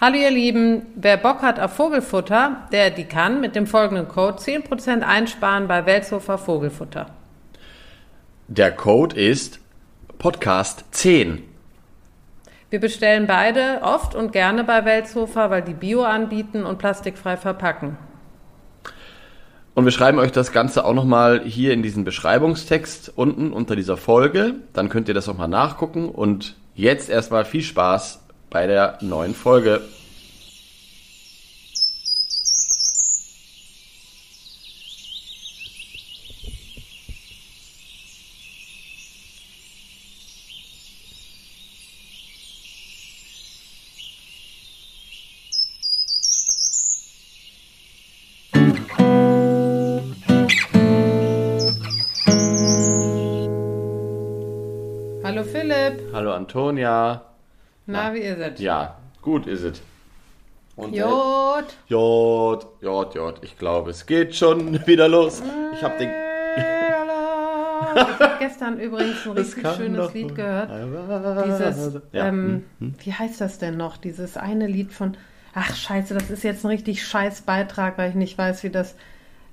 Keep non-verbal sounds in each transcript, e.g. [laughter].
Hallo ihr Lieben, wer Bock hat auf Vogelfutter, der die kann mit dem folgenden Code 10% einsparen bei Weltshofer Vogelfutter. Der Code ist Podcast 10. Wir bestellen beide oft und gerne bei Weltshofer, weil die Bio anbieten und plastikfrei verpacken. Und wir schreiben euch das Ganze auch nochmal hier in diesen Beschreibungstext unten unter dieser Folge. Dann könnt ihr das nochmal nachgucken. Und jetzt erstmal viel Spaß bei der neuen Folge. Hallo Philipp. Hallo Antonia. Na, wie ist es? Ja, gut ist es. Und äh, Jod. Jod, Jod, Jod. Ich glaube, es geht schon [laughs] wieder los. Ich habe den. Ich habe gestern übrigens ein [laughs] richtig schönes Lied gehört. Dieses, Ja. ähm, hm, wie heißt das denn noch? Dieses eine Lied von, ach scheiße, das ist jetzt ein richtig scheiß Beitrag, weil ich nicht weiß, wie das,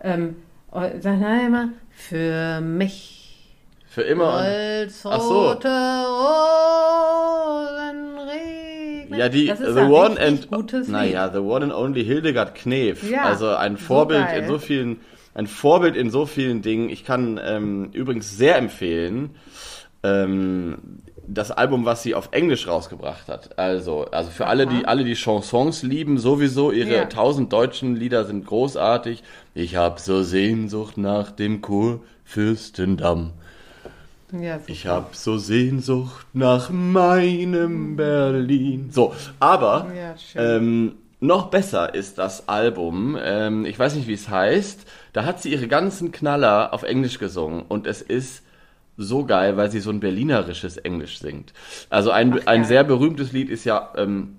ähm, oh, für mich Für immer. als Ach so. rote Rosen. Ja, die das ist The ein One and gutes naja. The One and Only Hildegard Knef. Ja, also ein so Vorbild geil. in so vielen, ein Vorbild in so vielen Dingen. Ich kann ähm, übrigens sehr empfehlen ähm, das Album, was sie auf Englisch rausgebracht hat. Also, also für alle, die alle die Chansons lieben, sowieso ihre Ja. tausend deutschen Lieder sind großartig. Ich hab so Sehnsucht nach dem Kurfürstendamm. Ja. Ich hab so Sehnsucht nach meinem Berlin. So, aber Ja, ähm, noch besser ist das Album. Ähm, ich weiß nicht, wie es heißt. Da hat sie ihre ganzen Knaller auf Englisch gesungen und es ist so geil, weil sie so ein berlinerisches Englisch singt. Also ein, Ach, ein sehr berühmtes Lied ist ja ähm,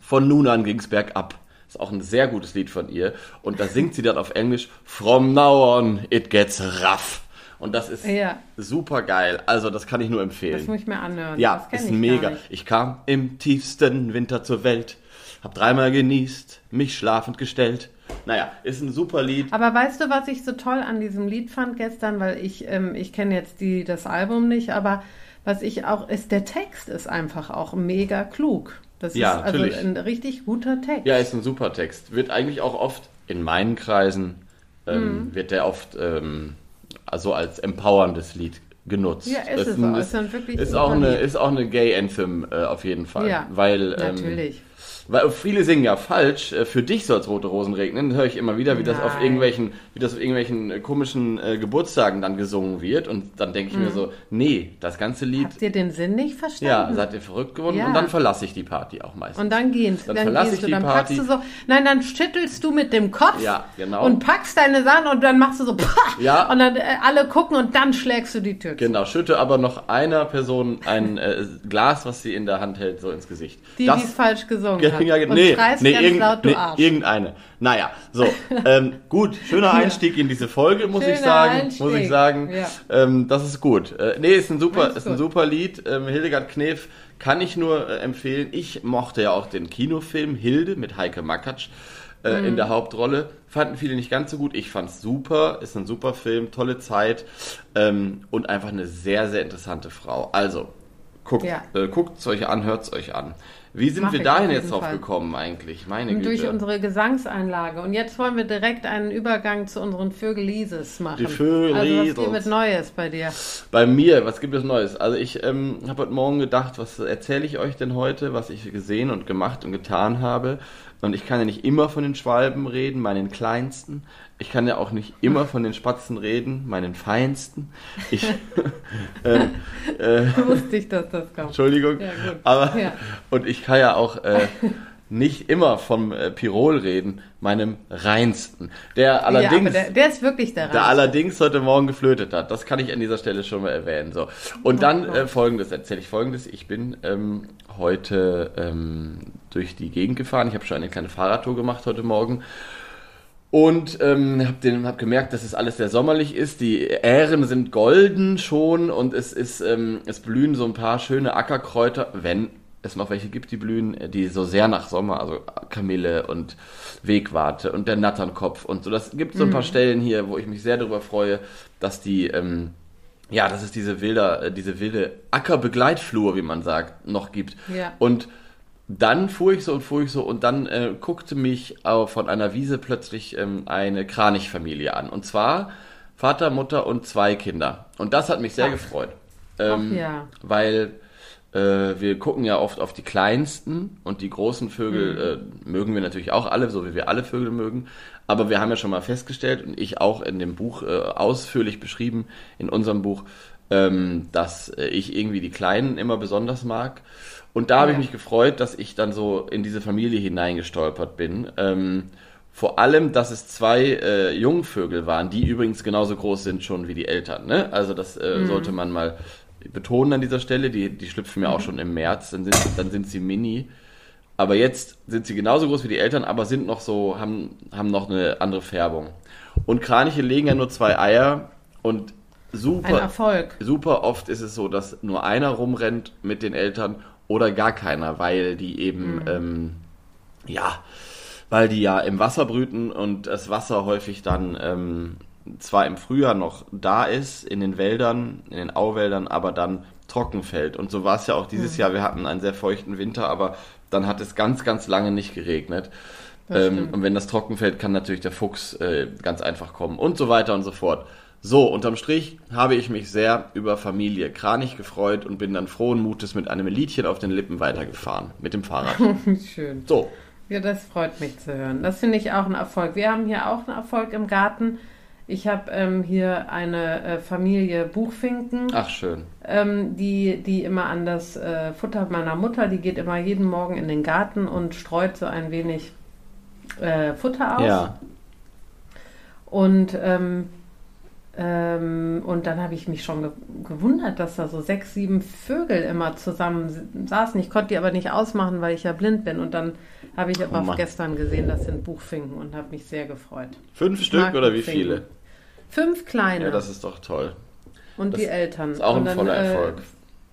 von nun an ging's bergab. Ist auch ein sehr gutes Lied von ihr. Und da singt sie dann auf Englisch From now on it gets rough. Und das ist Ja. super geil. Also das kann ich nur empfehlen. das muss ich mir anhören. Ja, ist ich mega. Ich kam im tiefsten Winter zur Welt, hab dreimal genießt, mich schlafend gestellt. Naja, ist ein super Lied. Aber weißt du, was ich so toll an diesem Lied fand gestern? Weil ich, ähm, ich kenne jetzt die, das Album nicht, aber was ich auch, ist der Text ist einfach auch mega klug. Das Ja, ist also natürlich. ein richtig guter Text. Ja, ist ein super Text. Wird eigentlich auch oft in meinen Kreisen, ähm, Mhm. wird der oft ähm, also als empowerndes Lied genutzt. Ja, ist es auch. Ist ist auch eine, ist auch eine Gay Anthem äh, auf jeden Fall. Ja, weil, ähm, Natürlich. Weil viele singen ja falsch. Äh, Für dich soll es rote Rosen regnen. Höre ich immer wieder, wie das auf irgendwelchen, wie das auf irgendwelchen äh, komischen äh, Geburtstagen dann gesungen wird. Und dann denke ich mir so, nee, das ganze Lied, Habt ihr den Sinn nicht ja, verstanden? seid ihr verrückt geworden. Ja. Und dann verlasse ich die Party auch meistens. und dann gehen, Dann dann, verlasse gehst ich du, die dann Party. packst du so, nein, dann schüttelst du mit dem Kopf Ja, genau. und packst deine Sachen und dann machst du so, pah, [laughs] Ja. und dann äh, alle gucken und dann schlägst du die Tür. Genau, schütte aber noch einer Person ein äh, Glas, was sie in der Hand hält, so ins Gesicht. Die, Das- die es falsch gesungen Ja, ja, und nee, nee, irgend, laut, du nee, irgendeine. Naja, so. [laughs] ähm, gut, schöner Einstieg in diese Folge, muss ich Schöner sagen. Einstieg, Muss ich sagen. ja. Ähm, das ist gut. Äh, nee, ist ein super, Ist ist ein super Lied. Ähm, Hildegard Knef kann ich nur äh, empfehlen. Ich mochte ja auch den Kinofilm Hilde mit Heike Makatsch. Äh, Mhm. In der Hauptrolle. Fanden viele nicht ganz so gut. Ich fand's super. Ist ein super Film, tolle Zeit. Ähm, und einfach eine sehr, sehr interessante Frau. Also, guckt Ja. äh, guckt's euch an, hört's euch an. Wie sind wir dahin jetzt drauf Fall. gekommen eigentlich? Meine Und durch Güte. unsere Gesangseinlage. Und jetzt wollen wir direkt einen Übergang zu unseren Vögelises machen. Die Vögelises. Also was gibt Neues bei dir? Bei mir, was gibt es Neues? Also ich ähm, habe heute Morgen gedacht, was erzähle ich euch denn heute, was ich gesehen und gemacht und getan habe. Und ich kann ja nicht immer von den Schwalben reden, meinen kleinsten. Ich kann ja auch nicht immer von den Spatzen reden, meinen feinsten. Ich, [laughs] ähm, äh, Wusste ich, dass das kommt. Entschuldigung. Ja. Aber Ja. und ich kann ja auch äh, nicht immer vom äh, Pirol reden, meinem reinsten. Der ja, allerdings aber der, der ist wirklich der der Reinste. allerdings heute Morgen geflötet hat. Das kann ich an dieser Stelle schon mal erwähnen. So. Und dann äh, folgendes, erzähle ich folgendes. Ich bin ähm, heute ähm, durch die Gegend gefahren. Ich habe schon eine kleine Fahrradtour gemacht heute Morgen. Und ähm, habe hab gemerkt, dass es alles sehr sommerlich ist. Die Ähren sind golden schon und es ist, ähm, es blühen so ein paar schöne Ackerkräuter, wenn es noch welche gibt, die blühen, die so sehr nach Sommer, also Kamille und Wegwarte und der Natternkopf und so. Das gibt so ein paar Stellen hier, wo ich mich sehr darüber freue, dass die, ähm, ja, dass es diese wilde, äh, diese wilde Ackerbegleitflur, wie man sagt, noch gibt. Ja. Und dann fuhr ich so und fuhr ich so und dann äh, guckte mich äh, von einer Wiese plötzlich ähm, eine Kranichfamilie an. Und zwar Vater, Mutter und zwei Kinder. Und das hat mich sehr Ach. gefreut. Ähm, Ach ja. Weil äh, wir gucken ja oft auf die kleinsten und die großen Vögel äh, mögen wir natürlich auch alle, so wie wir alle Vögel mögen. Aber wir haben ja schon mal festgestellt und ich auch in dem Buch äh, ausführlich beschrieben, in unserem Buch, ähm, dass äh, ich irgendwie die Kleinen immer besonders mag. Und da habe ich mich gefreut, dass ich dann so in diese Familie hineingestolpert bin. Ähm, vor allem, dass es zwei äh, Jungvögel waren, die übrigens genauso groß sind schon wie die Eltern. Ne? Also das äh, sollte man mal betonen an dieser Stelle. Die, die schlüpfen ja auch schon im März, dann sind, dann sind sie mini. Aber jetzt sind sie genauso groß wie die Eltern, aber sind noch so, haben, haben noch eine andere Färbung. Und Kraniche legen ja nur zwei Eier und super, super oft ist es so, dass nur einer rumrennt mit den Eltern oder gar keiner, weil die eben, ähm, ja, weil die ja im Wasser brüten und das Wasser häufig dann ähm, zwar im Frühjahr noch da ist, in den Wäldern, in den Auwäldern, aber dann trocken fällt. Und so war es ja auch dieses Jahr. Wir hatten einen sehr feuchten Winter, aber dann hat es ganz, ganz lange nicht geregnet. Ähm, und wenn das trocken fällt, kann natürlich der Fuchs äh, ganz einfach kommen und so weiter und so fort. So, unterm Strich habe ich mich sehr über Familie Kranich gefreut und bin dann frohen Mutes mit einem Liedchen auf den Lippen weitergefahren. Mit dem Fahrrad. [laughs] Schön. So, Ja, das freut mich zu hören. Das finde ich auch ein Erfolg. Wir haben hier auch einen Erfolg im Garten. Ich habe ähm, hier eine äh, Familie Buchfinken, ach schön. ähm, die, die immer an das äh, Futter meiner Mutter, die geht immer jeden Morgen in den Garten und streut so ein wenig äh, Futter aus. Ja, Und, ähm, ähm, und dann habe ich mich schon ge gewundert, dass da so sechs, sieben Vögel immer zusammen saßen. Ich konnte die aber nicht ausmachen, weil ich ja blind bin. Und dann habe ich aber Oh gestern gesehen, das sind Buchfinken und habe mich sehr gefreut. fünf Ich Stück oder wie Buchfinken. viele? Fünf kleine Ja, das ist doch toll. und das die Eltern. Ist auch ein dann, voller äh, Erfolg.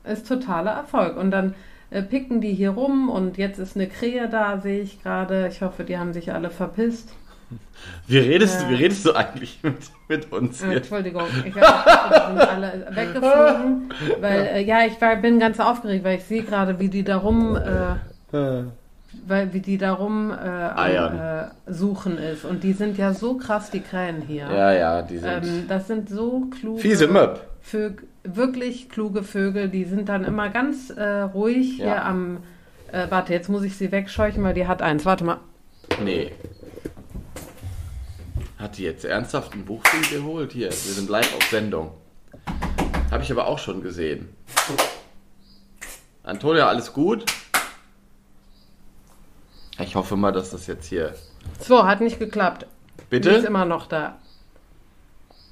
Ist totaler Erfolg. Und dann äh, picken die hier rum und jetzt ist eine Krähe da, sehe ich gerade. Ich hoffe, die haben sich alle verpisst. Wie redest, Ja. du, wie redest du eigentlich mit, mit uns Äh, hier? Entschuldigung, ich hab, die sind alle weggeflogen, [laughs] weil äh, ja, ich war, bin ganz aufgeregt, weil ich sehe gerade, wie die da rum, äh, weil wie die da rum äh, äh, suchen ist und die sind ja so krass, die Krähen hier. Ja, ja, die sind Ähm, das sind so kluge, fiese Möb. Vögel, wirklich kluge Vögel, die sind dann immer ganz äh, ruhig Ja. hier am. Äh, warte, jetzt muss ich sie wegscheuchen, weil die hat eins. Warte mal. Nee. Hat die jetzt ernsthaft ein Buchfilm geholt? Hier, wir sind live auf Sendung. Habe ich aber auch schon gesehen. Antonia, alles gut? Ich hoffe mal, dass das jetzt hier. So, hat nicht geklappt. Die ist Bitte? immer noch da.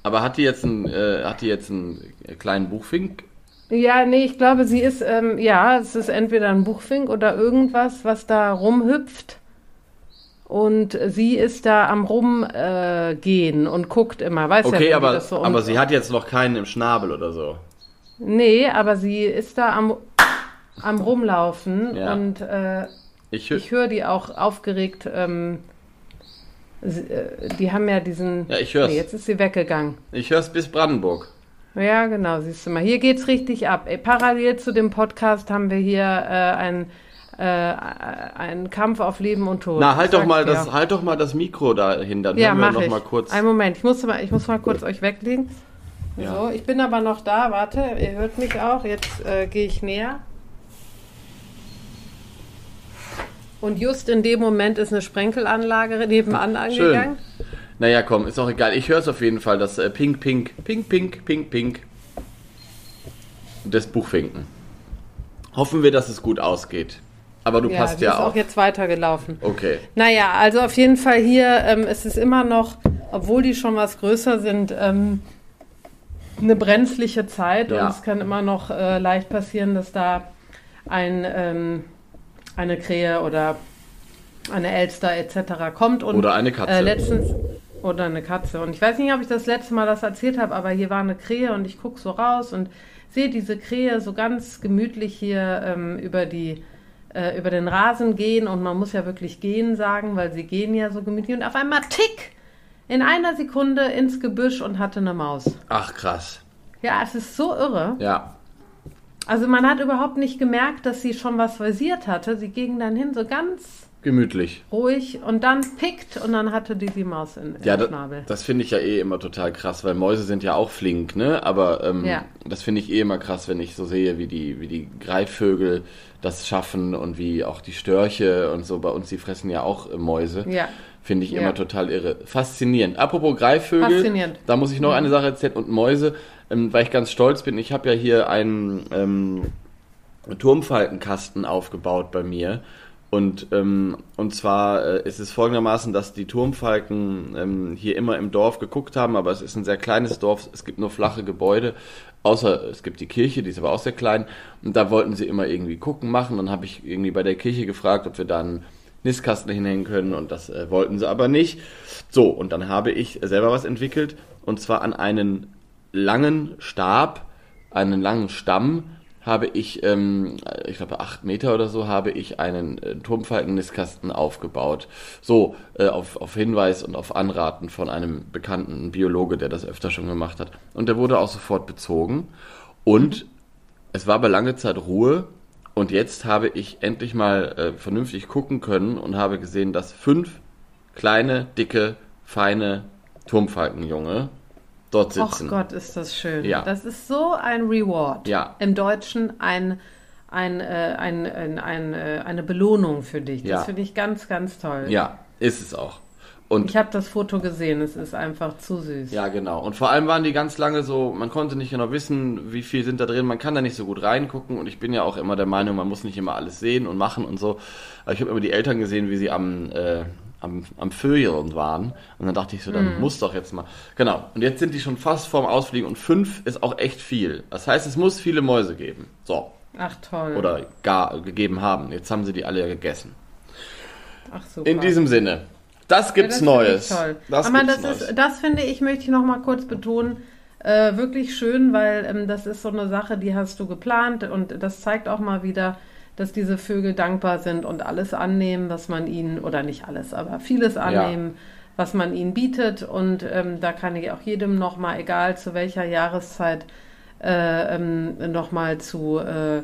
Aber hat die jetzt einen, äh, hat die jetzt einen kleinen Buchfink? Ja, nee, ich glaube, sie ist, ähm, ja, es ist entweder ein Buchfink oder irgendwas, was da rumhüpft. Und sie ist da am rumgehen äh, gehen und guckt immer. Weiß ja, Okay, wie aber, das so aber sie hat jetzt noch keinen im Schnabel oder so. Nee, aber sie ist da am, am rumlaufen Ja. und äh, Ich, hö- ich höre die auch aufgeregt. Ähm, sie, äh, die haben ja diesen. Ja, ich hör's. Nee, jetzt ist sie weggegangen. ich höre es bis Brandenburg. Ja, genau, siehst du mal. Hier geht's richtig ab. Ey, parallel zu dem Podcast haben wir hier äh, ein, äh, einen Kampf auf Leben und Tod. Na, halt doch mal das, halt doch mal das Mikro dahin, dann Ja, hören wir noch ich. mal kurz. Einen Moment, ich muss mal, ich muss mal kurz euch weglegen. Ja. So, ich bin aber noch da. Warte, ihr hört mich auch. Jetzt äh, gehe ich näher. Und just in dem Moment ist eine Sprenkelanlage nebenan angegangen. Naja, komm, ist auch egal. Ich höre es auf jeden Fall, das äh, Pink, Pink, Pink, Pink, Pink, Pink des Buchfinken. Hoffen wir, dass es gut ausgeht. Aber du Ja, passt ja ist auch auf. jetzt weitergelaufen. Okay. Naja, also auf jeden Fall hier ähm, ist es immer noch, obwohl die schon was größer sind, ähm, eine brenzliche Zeit Ja. und es kann immer noch äh, leicht passieren, dass da ein, ähm, eine Krähe oder eine Elster etc. kommt. Und, Oder eine Katze. Äh, letztens, oder eine Katze. Und ich weiß nicht, ob ich das letzte Mal das erzählt habe, aber hier war eine Krähe und ich gucke so raus und sehe diese Krähe so ganz gemütlich hier ähm, über die äh, über den Rasen gehen und man muss ja wirklich gehen sagen, weil sie gehen ja so gemütlich und auf einmal tick in einer Sekunde ins Gebüsch und hatte eine Maus. Ach, krass. Ja, es ist so irre. Ja. Also man hat überhaupt nicht gemerkt, dass sie schon was versiert hatte. Sie ging dann hin, so ganz Gemütlich. ruhig und dann pickt und dann hatte die die Maus in, im Ja, da, Schnabel. das finde ich ja eh immer total krass, weil Mäuse sind ja auch flink, ne? Aber ähm, Ja. das finde ich eh immer krass, wenn ich so sehe, wie die, wie die Greifvögel das schaffen und wie auch die Störche und so bei uns, die fressen ja auch äh, Mäuse. Ja. Finde ich Ja. immer total irre. Faszinierend. Apropos Greifvögel, Faszinierend. da muss ich noch eine Sache erzählen und Mäuse, ähm, weil ich ganz stolz bin. Ich habe ja hier einen ähm, Turmfalkenkasten aufgebaut bei mir. Und, ähm, und zwar äh, ist es folgendermaßen, dass die Turmfalken ähm, hier immer im Dorf geguckt haben, aber es ist ein sehr kleines Dorf, es gibt nur flache Gebäude, außer es gibt die Kirche, die ist aber auch sehr klein. Und da wollten sie immer irgendwie gucken, machen. Dann habe ich irgendwie bei der Kirche gefragt, ob wir da einen Nistkasten hinhängen können und das äh, wollten sie aber nicht. So, und dann habe ich selber was entwickelt und zwar an einen langen Stab, einen langen Stamm habe ich, ähm, ich glaube acht Meter oder so, habe ich einen äh, Turmfalken-Nistkasten aufgebaut. So, äh, auf, auf Hinweis und auf Anraten von einem bekannten Biologe, der das öfter schon gemacht hat. Und der wurde auch sofort bezogen. Und es war aber lange Zeit Ruhe. Und jetzt habe ich endlich mal äh, vernünftig gucken können und habe gesehen, dass fünf kleine, dicke, feine Turmfalkenjunge dort Ach sitzen. Gott, ist das schön. Ja. Das ist so ein Reward. Ja. Im Deutschen ein, ein, äh, ein, ein, ein, äh, eine Belohnung für dich. Das Ja. finde ich ganz, ganz toll. Ja, ist es auch. Und Ich habe das Foto gesehen, es ist einfach zu süß. Ja, genau. Und vor allem waren die ganz lange so, man konnte nicht genau wissen, wie viel sind da drin, man kann da nicht so gut reingucken und ich bin ja auch immer der Meinung, man muss nicht immer alles sehen und machen und so. Aber ich habe immer die Eltern gesehen, wie sie am, äh, am, am Vögeln waren und dann dachte ich so, dann muss doch jetzt mal. Genau. Und jetzt sind die schon fast vorm Ausfliegen und fünf ist auch echt viel. Das heißt, es muss viele Mäuse geben. So. Ach toll. Oder gar gegeben haben. Jetzt haben sie die alle ja gegessen. Ach super. In diesem Sinne. Das gibt's Ja, das Neues. Toll. Das Aber das Neues. ist, das finde ich, möchte ich noch mal kurz betonen, äh, wirklich schön, weil ähm, das ist so eine Sache, die hast du geplant und das zeigt auch mal wieder, dass diese Vögel dankbar sind und alles annehmen, was man ihnen, oder nicht alles, aber vieles annehmen, was man ihnen bietet. Und ähm, da kann ich auch jedem noch mal, egal zu welcher Jahreszeit, äh, ähm, noch mal zu äh,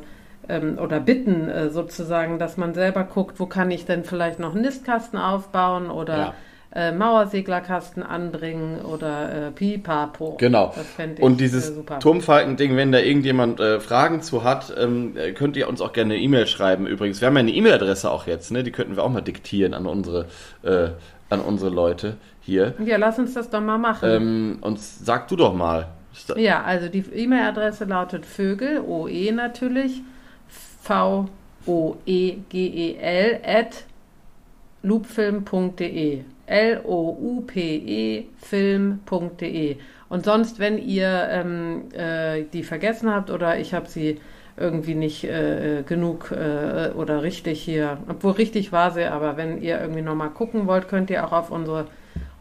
ähm, oder bitten äh, sozusagen, dass man selber guckt, wo kann ich denn vielleicht noch einen Nistkasten aufbauen oder Ja. äh, Mauerseglerkasten anbringen oder äh, Pipapo. Genau. Ich Und dieses äh. Turmfalken-Ding, wenn da irgendjemand äh, Fragen zu hat, ähm, äh, könnt ihr uns auch gerne eine E-Mail schreiben. Übrigens, wir haben ja eine E-Mail-Adresse auch jetzt, ne? Die könnten wir auch mal diktieren an unsere, äh, an unsere Leute hier. Ja, lass uns das doch mal machen. Ähm, und sag du doch mal. Ja, also die E-Mail-Adresse lautet Vögel, OE natürlich, V-O-E-G-E-L, at loopfilm.de. L-O-U-P-E film.de. Und sonst, wenn ihr ähm, äh, die vergessen habt oder ich habe sie irgendwie nicht äh, genug äh, oder richtig hier, obwohl richtig war sie, aber wenn ihr irgendwie nochmal gucken wollt, könnt ihr auch auf unsere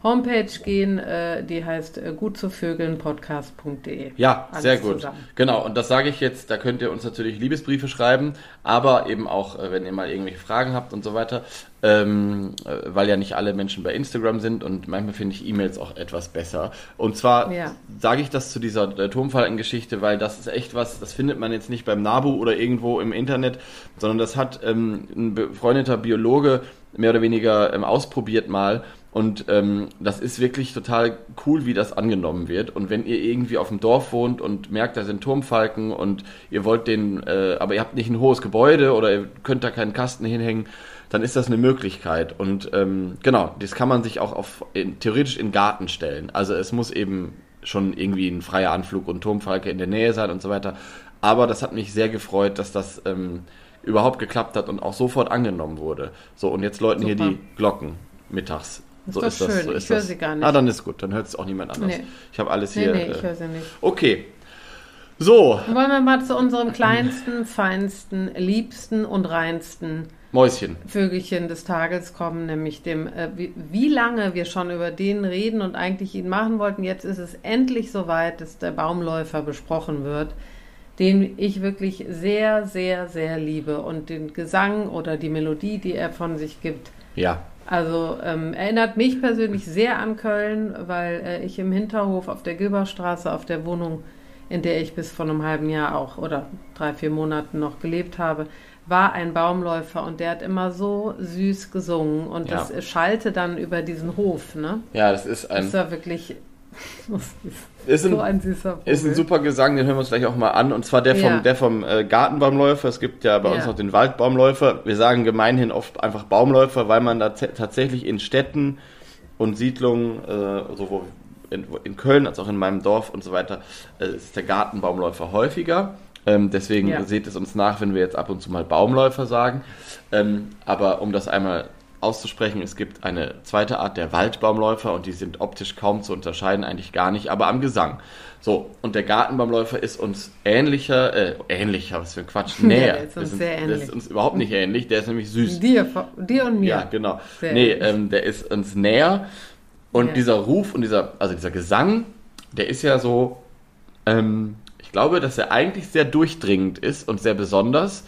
Homepage gehen, äh, die heißt äh, gutzuvögelnpodcast.de. Ja, Alles sehr gut. zusammen. Genau, und das sage ich jetzt, da könnt ihr uns natürlich Liebesbriefe schreiben, aber eben auch, äh, wenn ihr mal irgendwelche Fragen habt und so weiter, ähm, äh, weil ja nicht alle Menschen bei Instagram sind und manchmal finde ich E-Mails auch etwas besser. Und zwar Ja. sage ich das zu dieser äh, Turmfalkengeschichte, weil das ist echt was, das findet man jetzt nicht beim Nabu oder irgendwo im Internet, sondern das hat ähm, ein befreundeter Biologe mehr oder weniger ähm, ausprobiert mal. Und ähm, das ist wirklich total cool, wie das angenommen wird. Und wenn ihr irgendwie auf dem Dorf wohnt und merkt, da sind Turmfalken und ihr wollt den, äh, aber ihr habt nicht ein hohes Gebäude oder ihr könnt da keinen Kasten hinhängen, dann ist das eine Möglichkeit. Und ähm, genau, das kann man sich auch auf, in, theoretisch in Garten stellen. Also es muss eben schon irgendwie ein freier Anflug und Turmfalke in der Nähe sein und so weiter. Aber das hat mich sehr gefreut, dass das ähm, überhaupt geklappt hat und auch sofort angenommen wurde. So, und jetzt läuten hier Super. die Glocken mittags. Ist so doch ist das. schön. So Ich ist höre das. sie gar nicht. Ah, dann ist gut. Dann hört es auch niemand anders. Nee. Ich habe alles Nee, hier. nee, äh, ich höre sie nicht. okay. So, Wollen wir mal zu unserem kleinsten, feinsten, liebsten und reinsten Mäuschen. Vögelchen des Tages kommen, nämlich dem, äh, wie, wie lange wir schon über den reden und eigentlich ihn machen wollten. Jetzt ist es endlich soweit, dass der Baumläufer besprochen wird. den ich wirklich sehr, sehr, sehr liebe. Und den Gesang oder die Melodie, die er von sich gibt. Ja. Also ähm, erinnert mich persönlich sehr an Köln, weil äh, ich im Hinterhof auf der Gilberstraße, auf der Wohnung, in der ich bis vor einem halben Jahr auch oder drei, vier Monaten noch gelebt habe, war ein Baumläufer und der hat immer so süß gesungen und Ja. das schallte dann über diesen Hof, ne? Ja, das ist ein, Das war wirklich [laughs] ist so ein, ein süßer Vogel. ist ein super Gesang, den hören wir uns gleich auch mal an. Und zwar der vom, Ja. der vom äh, Gartenbaumläufer. Es gibt ja bei uns Ja. noch den Waldbaumläufer. Wir sagen gemeinhin oft einfach Baumläufer, weil man da tatsächlich in Städten und Siedlungen, äh, sowohl in, in Köln als auch in meinem Dorf und so weiter, äh, ist der Gartenbaumläufer häufiger. Ähm, deswegen Ja. seht es uns nach, wenn wir jetzt ab und zu mal Baumläufer sagen. Ähm, aber um das einmal auszusprechen, es gibt eine zweite Art der Waldbaumläufer und die sind optisch kaum zu unterscheiden, eigentlich gar nicht, aber am Gesang. So, und der Gartenbaumläufer ist uns ähnlicher, äh, ähnlicher, was für ein Quatsch, [laughs] näher. der ist uns sind- sehr Der ähnlich. ist uns überhaupt nicht ähnlich, der ist nämlich süß. dir, dir und mir. Ja, genau. Sehr nee, ähm, der ist uns näher. Und Ja. dieser Ruf und dieser, also dieser Gesang, der ist ja so, ähm, glaube, dass er eigentlich sehr durchdringend ist und sehr besonders.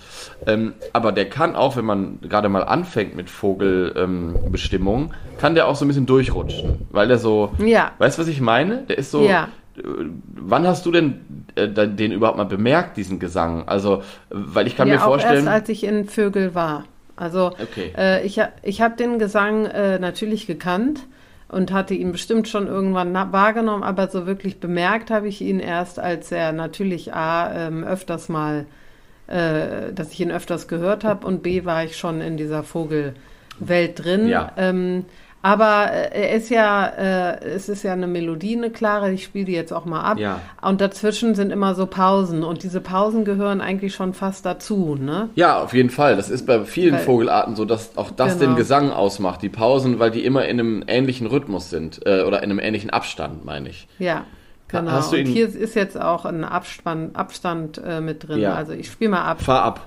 Ähm, aber der kann auch, wenn man gerade mal anfängt mit Vogelbestimmung, ähm, kann der auch so ein bisschen durchrutschen. Weil der so, Ja. weißt du, was ich meine? Der ist so, Ja. äh, wann hast du denn äh, den überhaupt mal bemerkt, diesen Gesang? Also, weil ich kann ja, mir vorstellen. erst als ich in Vögel war. Also Okay. äh, ich, ich habe den Gesang äh, natürlich gekannt und hatte ihn bestimmt schon irgendwann wahrgenommen, aber so wirklich bemerkt habe ich ihn erst, als er natürlich A, ähm, öfters mal, äh, dass ich ihn öfters gehört habe und B, war ich schon in dieser Vogelwelt drin. Ja. Ähm, aber äh, er ist ja, äh, es ist ja eine Melodie, eine klare, ich spiele die jetzt auch mal ab. Ja. Und dazwischen sind immer so Pausen und diese Pausen gehören eigentlich schon fast dazu, ne? Ja, auf jeden Fall. Das ist bei vielen Weil- Vogelarten so, dass auch das Genau. den Gesang ausmacht, die Pausen, weil die immer in einem ähnlichen Rhythmus sind äh, oder in einem ähnlichen Abstand, meine ich. Ja, genau. Hast du und ihn- hier ist jetzt auch ein Abspann, Abstand äh, mit drin. Ja. Also ich spiele mal ab. Fahr ab.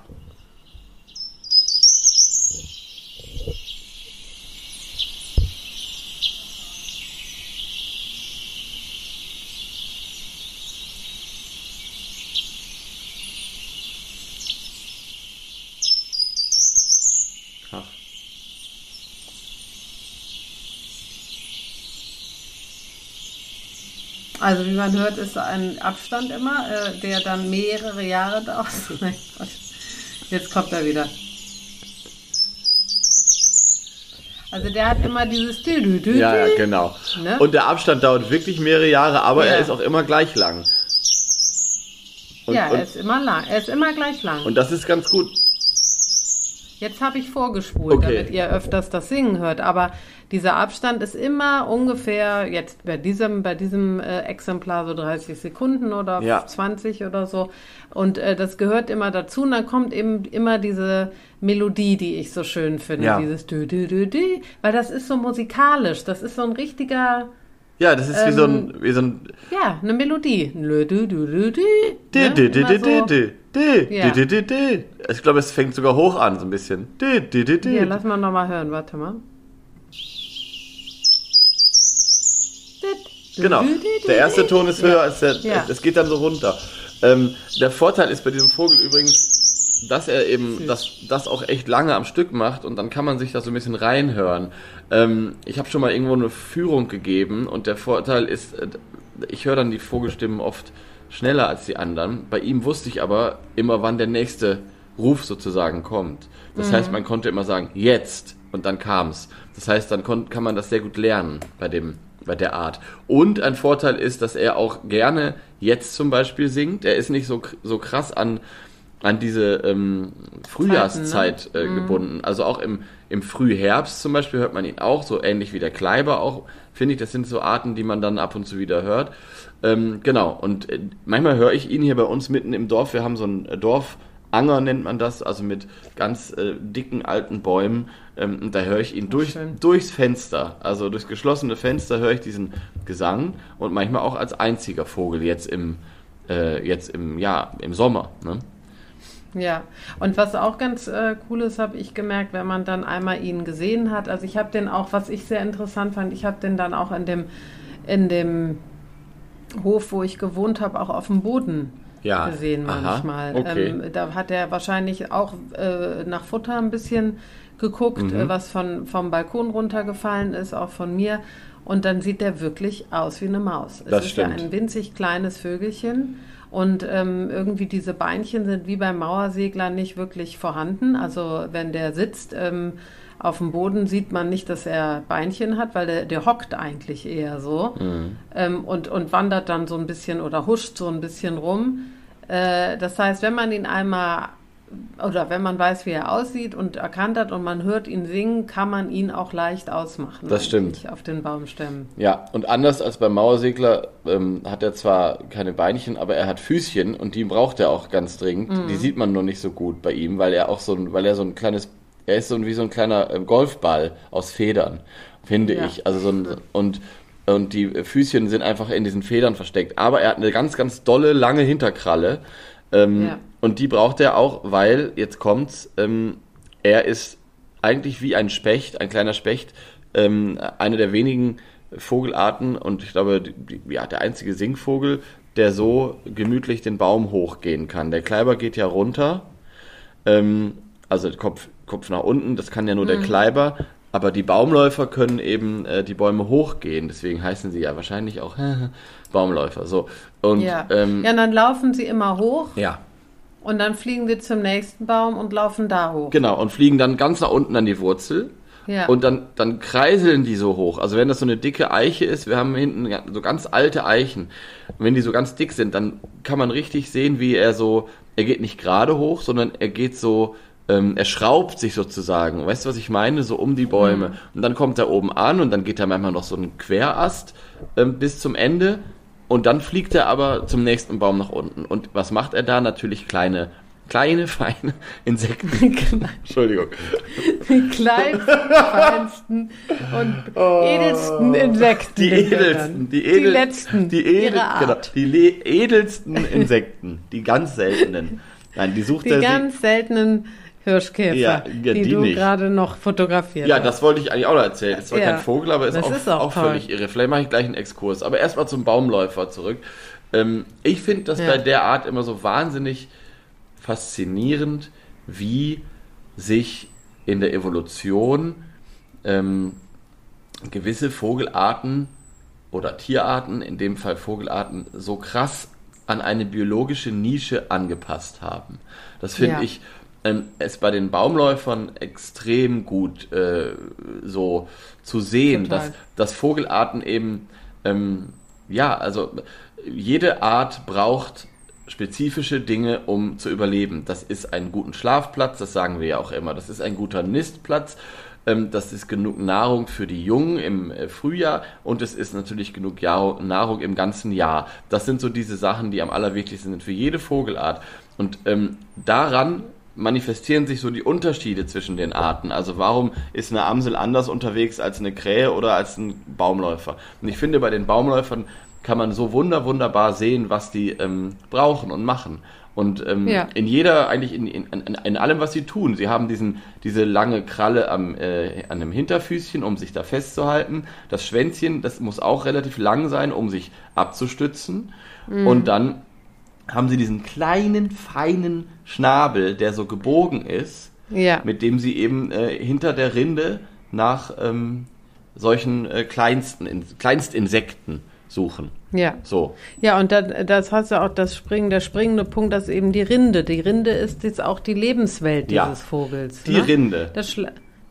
Also wie man hört, ist ein Abstand immer, äh, der dann mehrere Jahre [laughs] dauert. Jetzt kommt er wieder. Also der hat immer dieses Dü -dü Ja, ja, genau. Ne? Und der Abstand dauert wirklich mehrere Jahre, aber Ja. er ist auch immer gleich lang. Und, ja, er und, ist immer lang. Er ist immer gleich lang. und das ist ganz gut. Jetzt habe ich vorgespult, Okay. damit ihr öfters das Singen hört. Aber dieser Abstand ist immer ungefähr, jetzt bei diesem, bei diesem äh, Exemplar so 30 Sekunden oder Ja. 20 oder so. Und äh, das gehört immer dazu. Und dann kommt eben immer diese Melodie, die ich so schön finde. Ja. Dieses Dü Dü Dü Dü. Weil das ist so musikalisch. Das ist so ein richtiger, Ja, das ist wie so ein, Ähm, wie so ein ja, eine Melodie. Lö, Dü Dü Dü Dü. Dü, Ne? dü, dü, dü, dü, dü, Ja. Ich glaube, es fängt sogar hoch an, so ein bisschen. Hier, lass mal nochmal hören. Warte mal. Genau. Der erste Ton ist höher als der. Ja. Es geht dann so runter. Ähm, der Vorteil ist bei diesem Vogel übrigens, dass er eben Süß. das, das auch echt lange am Stück macht und dann kann man sich da so ein bisschen reinhören. Ähm, ich habe schon mal irgendwo eine Führung gegeben und der Vorteil ist, äh, ich höre dann die Vogelstimmen oft schneller als die anderen. Bei ihm wusste ich aber immer, wann der nächste Ruf sozusagen kommt. Das heißt, man konnte immer sagen, jetzt und dann kam's. Das heißt, dann kann man das sehr gut lernen bei dem bei der Art. Und ein Vorteil ist, dass er auch gerne jetzt zum Beispiel singt. Er ist nicht so, so krass an, an diese ähm, Frühjahrszeit äh, gebunden. Also auch im, im Frühherbst zum Beispiel hört man ihn auch, so ähnlich wie der Kleiber auch, finde ich. Das sind so Arten, die man dann ab und zu wieder hört. Ähm, genau, und äh, manchmal höre ich ihn hier bei uns mitten im Dorf. Wir haben so ein äh, Dorfanger, nennt man das, also mit ganz äh, dicken alten Bäumen. Ähm, und da höre ich ihn durch, schön. durchs Fenster, also durchs geschlossene Fenster höre ich diesen Gesang und manchmal auch als einziger Vogel jetzt im, äh, jetzt im, ja, im Sommer. Ne? Ja, und was auch ganz äh, cool ist, habe ich gemerkt, wenn man dann einmal ihn gesehen hat. Also ich habe den auch, was ich sehr interessant fand, ich habe den dann auch in dem, in dem Hof, wo ich gewohnt habe, auch auf dem Boden Ja. gesehen Aha, manchmal. okay. Ähm, da hat er wahrscheinlich auch äh, nach Futter ein bisschen geguckt, Mhm. äh, was von, vom Balkon runtergefallen ist, auch von mir. Und dann sieht der wirklich aus wie eine Maus. Es Das ist stimmt. ja ein winzig kleines Vögelchen. Und ähm, irgendwie diese Beinchen sind wie beim Mauersegler nicht wirklich vorhanden. Also wenn der sitzt ähm, auf dem Boden, sieht man nicht, dass er Beinchen hat, weil der, der hockt eigentlich eher so Mhm. ähm, und, und wandert dann so ein bisschen oder huscht so ein bisschen rum. Äh, das heißt, wenn man ihn einmal oder wenn man weiß, wie er aussieht und erkannt hat und man hört ihn singen, kann man ihn auch leicht ausmachen. Das stimmt. Auf den Baumstämmen. Ja, und anders als beim Mauersegler ähm, hat er zwar keine Beinchen, aber er hat Füßchen und die braucht er auch ganz dringend. Mhm. Die sieht man nur nicht so gut bei ihm, weil er auch so ein, weil er so ein kleines, er ist so wie so ein kleiner ähm, Golfball aus Federn, finde Ja. ich. Also so ein, und und die Füßchen sind einfach in diesen Federn versteckt. Aber er hat eine ganz, ganz dolle, lange Hinterkralle. Ähm, Ja. Und die braucht er auch, weil, jetzt kommt's, ähm, er ist eigentlich wie ein Specht, ein kleiner Specht, ähm, eine der wenigen Vogelarten und ich glaube, die, ja, der einzige Singvogel, der so gemütlich den Baum hochgehen kann. Der Kleiber geht ja runter, ähm, also Kopf, Kopf nach unten, das kann ja nur der Kleiber, aber die Baumläufer können eben äh, die Bäume hochgehen, deswegen heißen sie ja wahrscheinlich auch [laughs] Baumläufer. So. Und Ja. ähm, ja, dann laufen sie immer hoch ja, und dann fliegen sie zum nächsten Baum und laufen da hoch. genau, und fliegen dann ganz nach unten an die Wurzel. Ja. Und dann, dann kreiseln die so hoch. Also wenn das so eine dicke Eiche ist, wir haben hinten so ganz alte Eichen. Und wenn die so ganz dick sind, dann kann man richtig sehen, wie er so, er geht nicht gerade hoch, sondern er geht so, ähm, er schraubt sich sozusagen. Weißt du, was ich meine? So um die Bäume. Mhm. Und dann kommt er oben an und dann geht er manchmal noch so einen Querast ähm, bis zum Ende. Und dann fliegt er aber zum nächsten Baum nach unten. Und was macht er da? Natürlich kleine, kleine, [laughs] feine Insekten. Entschuldigung. Die kleinsten, feinsten und edelsten Insekten. Oh. Die edelsten, die, edel, die letzten die, edel, genau, die edelsten Insekten, die ganz seltenen. Nein, die sucht Die er sich. ganz seltenen Hirschkäfer, Ja, ja, die, die du gerade noch fotografiert Ja, hast. das wollte ich eigentlich auch noch erzählen. Ist zwar Ja. kein Vogel, aber ist auch, ist auch auch völlig irre. Vielleicht mache ich gleich einen Exkurs. Aber erstmal zum Baumläufer zurück. Ähm, ich finde das bei der Art immer so wahnsinnig faszinierend, wie sich in der Evolution ähm, gewisse Vogelarten oder Tierarten, in dem Fall Vogelarten, so krass an eine biologische Nische angepasst haben. Das finde ich ähm, es bei den Baumläufern extrem gut äh, so zu sehen, Total. dass, dass Vogelarten eben, ähm, ja, also jede Art braucht spezifische Dinge, um zu überleben. Das ist ein guten Schlafplatz, das sagen wir ja auch immer. Das ist ein guter Nistplatz. ähm, Das ist genug Nahrung für die Jungen im äh, Frühjahr und es ist natürlich genug Nahrung im ganzen Jahr. Das sind so diese Sachen, die am allerwichtigsten sind für jede Vogelart. Und ähm, daran manifestieren sich so die Unterschiede zwischen den Arten. Also warum ist eine Amsel anders unterwegs als eine Krähe oder als ein Baumläufer? Und ich finde, bei den Baumläufern kann man so wunder, wunderbar sehen, was die ähm, brauchen und machen. Und ähm, Ja. in jeder, eigentlich in, in, in, allem, was sie tun. Sie haben diesen, diese lange Kralle am, äh, an dem Hinterfüßchen, um sich da festzuhalten. Das Schwänzchen, das muss auch relativ lang sein, um sich abzustützen. Und dann haben sie diesen kleinen, feinen Schnabel, der so gebogen ist, Ja. mit dem sie eben äh, hinter der Rinde nach ähm, solchen äh, kleinsten, in, Kleinstinsekten suchen. Ja. So. Ja, und das, das hast du auch das Springen, der springende Punkt, das ist eben die Rinde. Die Rinde ist jetzt auch die Lebenswelt Ja. dieses Vogels. Die ne? Rinde. Das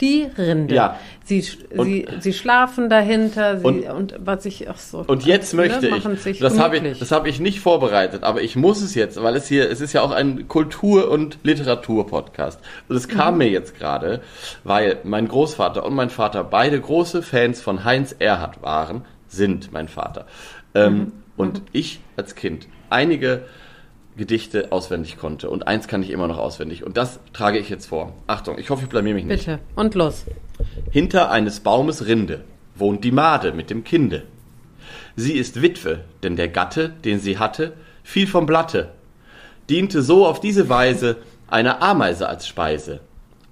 die Rinde. Ja. Sie, Und- sie, sie schlafen dahinter. Sie, Und- und, was ich, ach so. Und jetzt möchte ne, ich, das habe ich, das habe ich nicht vorbereitet, aber ich muss es jetzt, weil es hier, es ist ja auch ein Kultur- und Literatur-Podcast. Und es kam mir jetzt gerade, weil mein Großvater und mein Vater beide große Fans von Heinz Erhardt waren, sind mein Vater. Ähm, Und ich als Kind einige Gedichte auswendig konnte. Und eins kann ich immer noch auswendig. Und das trage ich jetzt vor. Achtung, ich hoffe, ich blamier mich nicht. Bitte. Und los. Hinter eines Baumes Rinde wohnt die Made mit dem Kinde. Sie ist Witwe, denn der Gatte, den sie hatte, fiel vom Blatte, diente so auf diese Weise einer Ameise als Speise.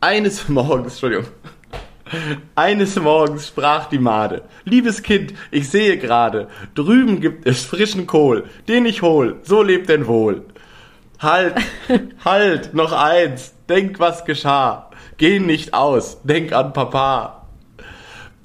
Eines [laughs] Morgens, Entschuldigung, eines Morgens sprach die Made, liebes Kind, ich sehe gerade, drüben gibt es frischen Kohl, den ich hol, so lebt denn wohl. Halt, halt, noch eins. Denk, was geschah. Geh nicht aus. Denk an Papa.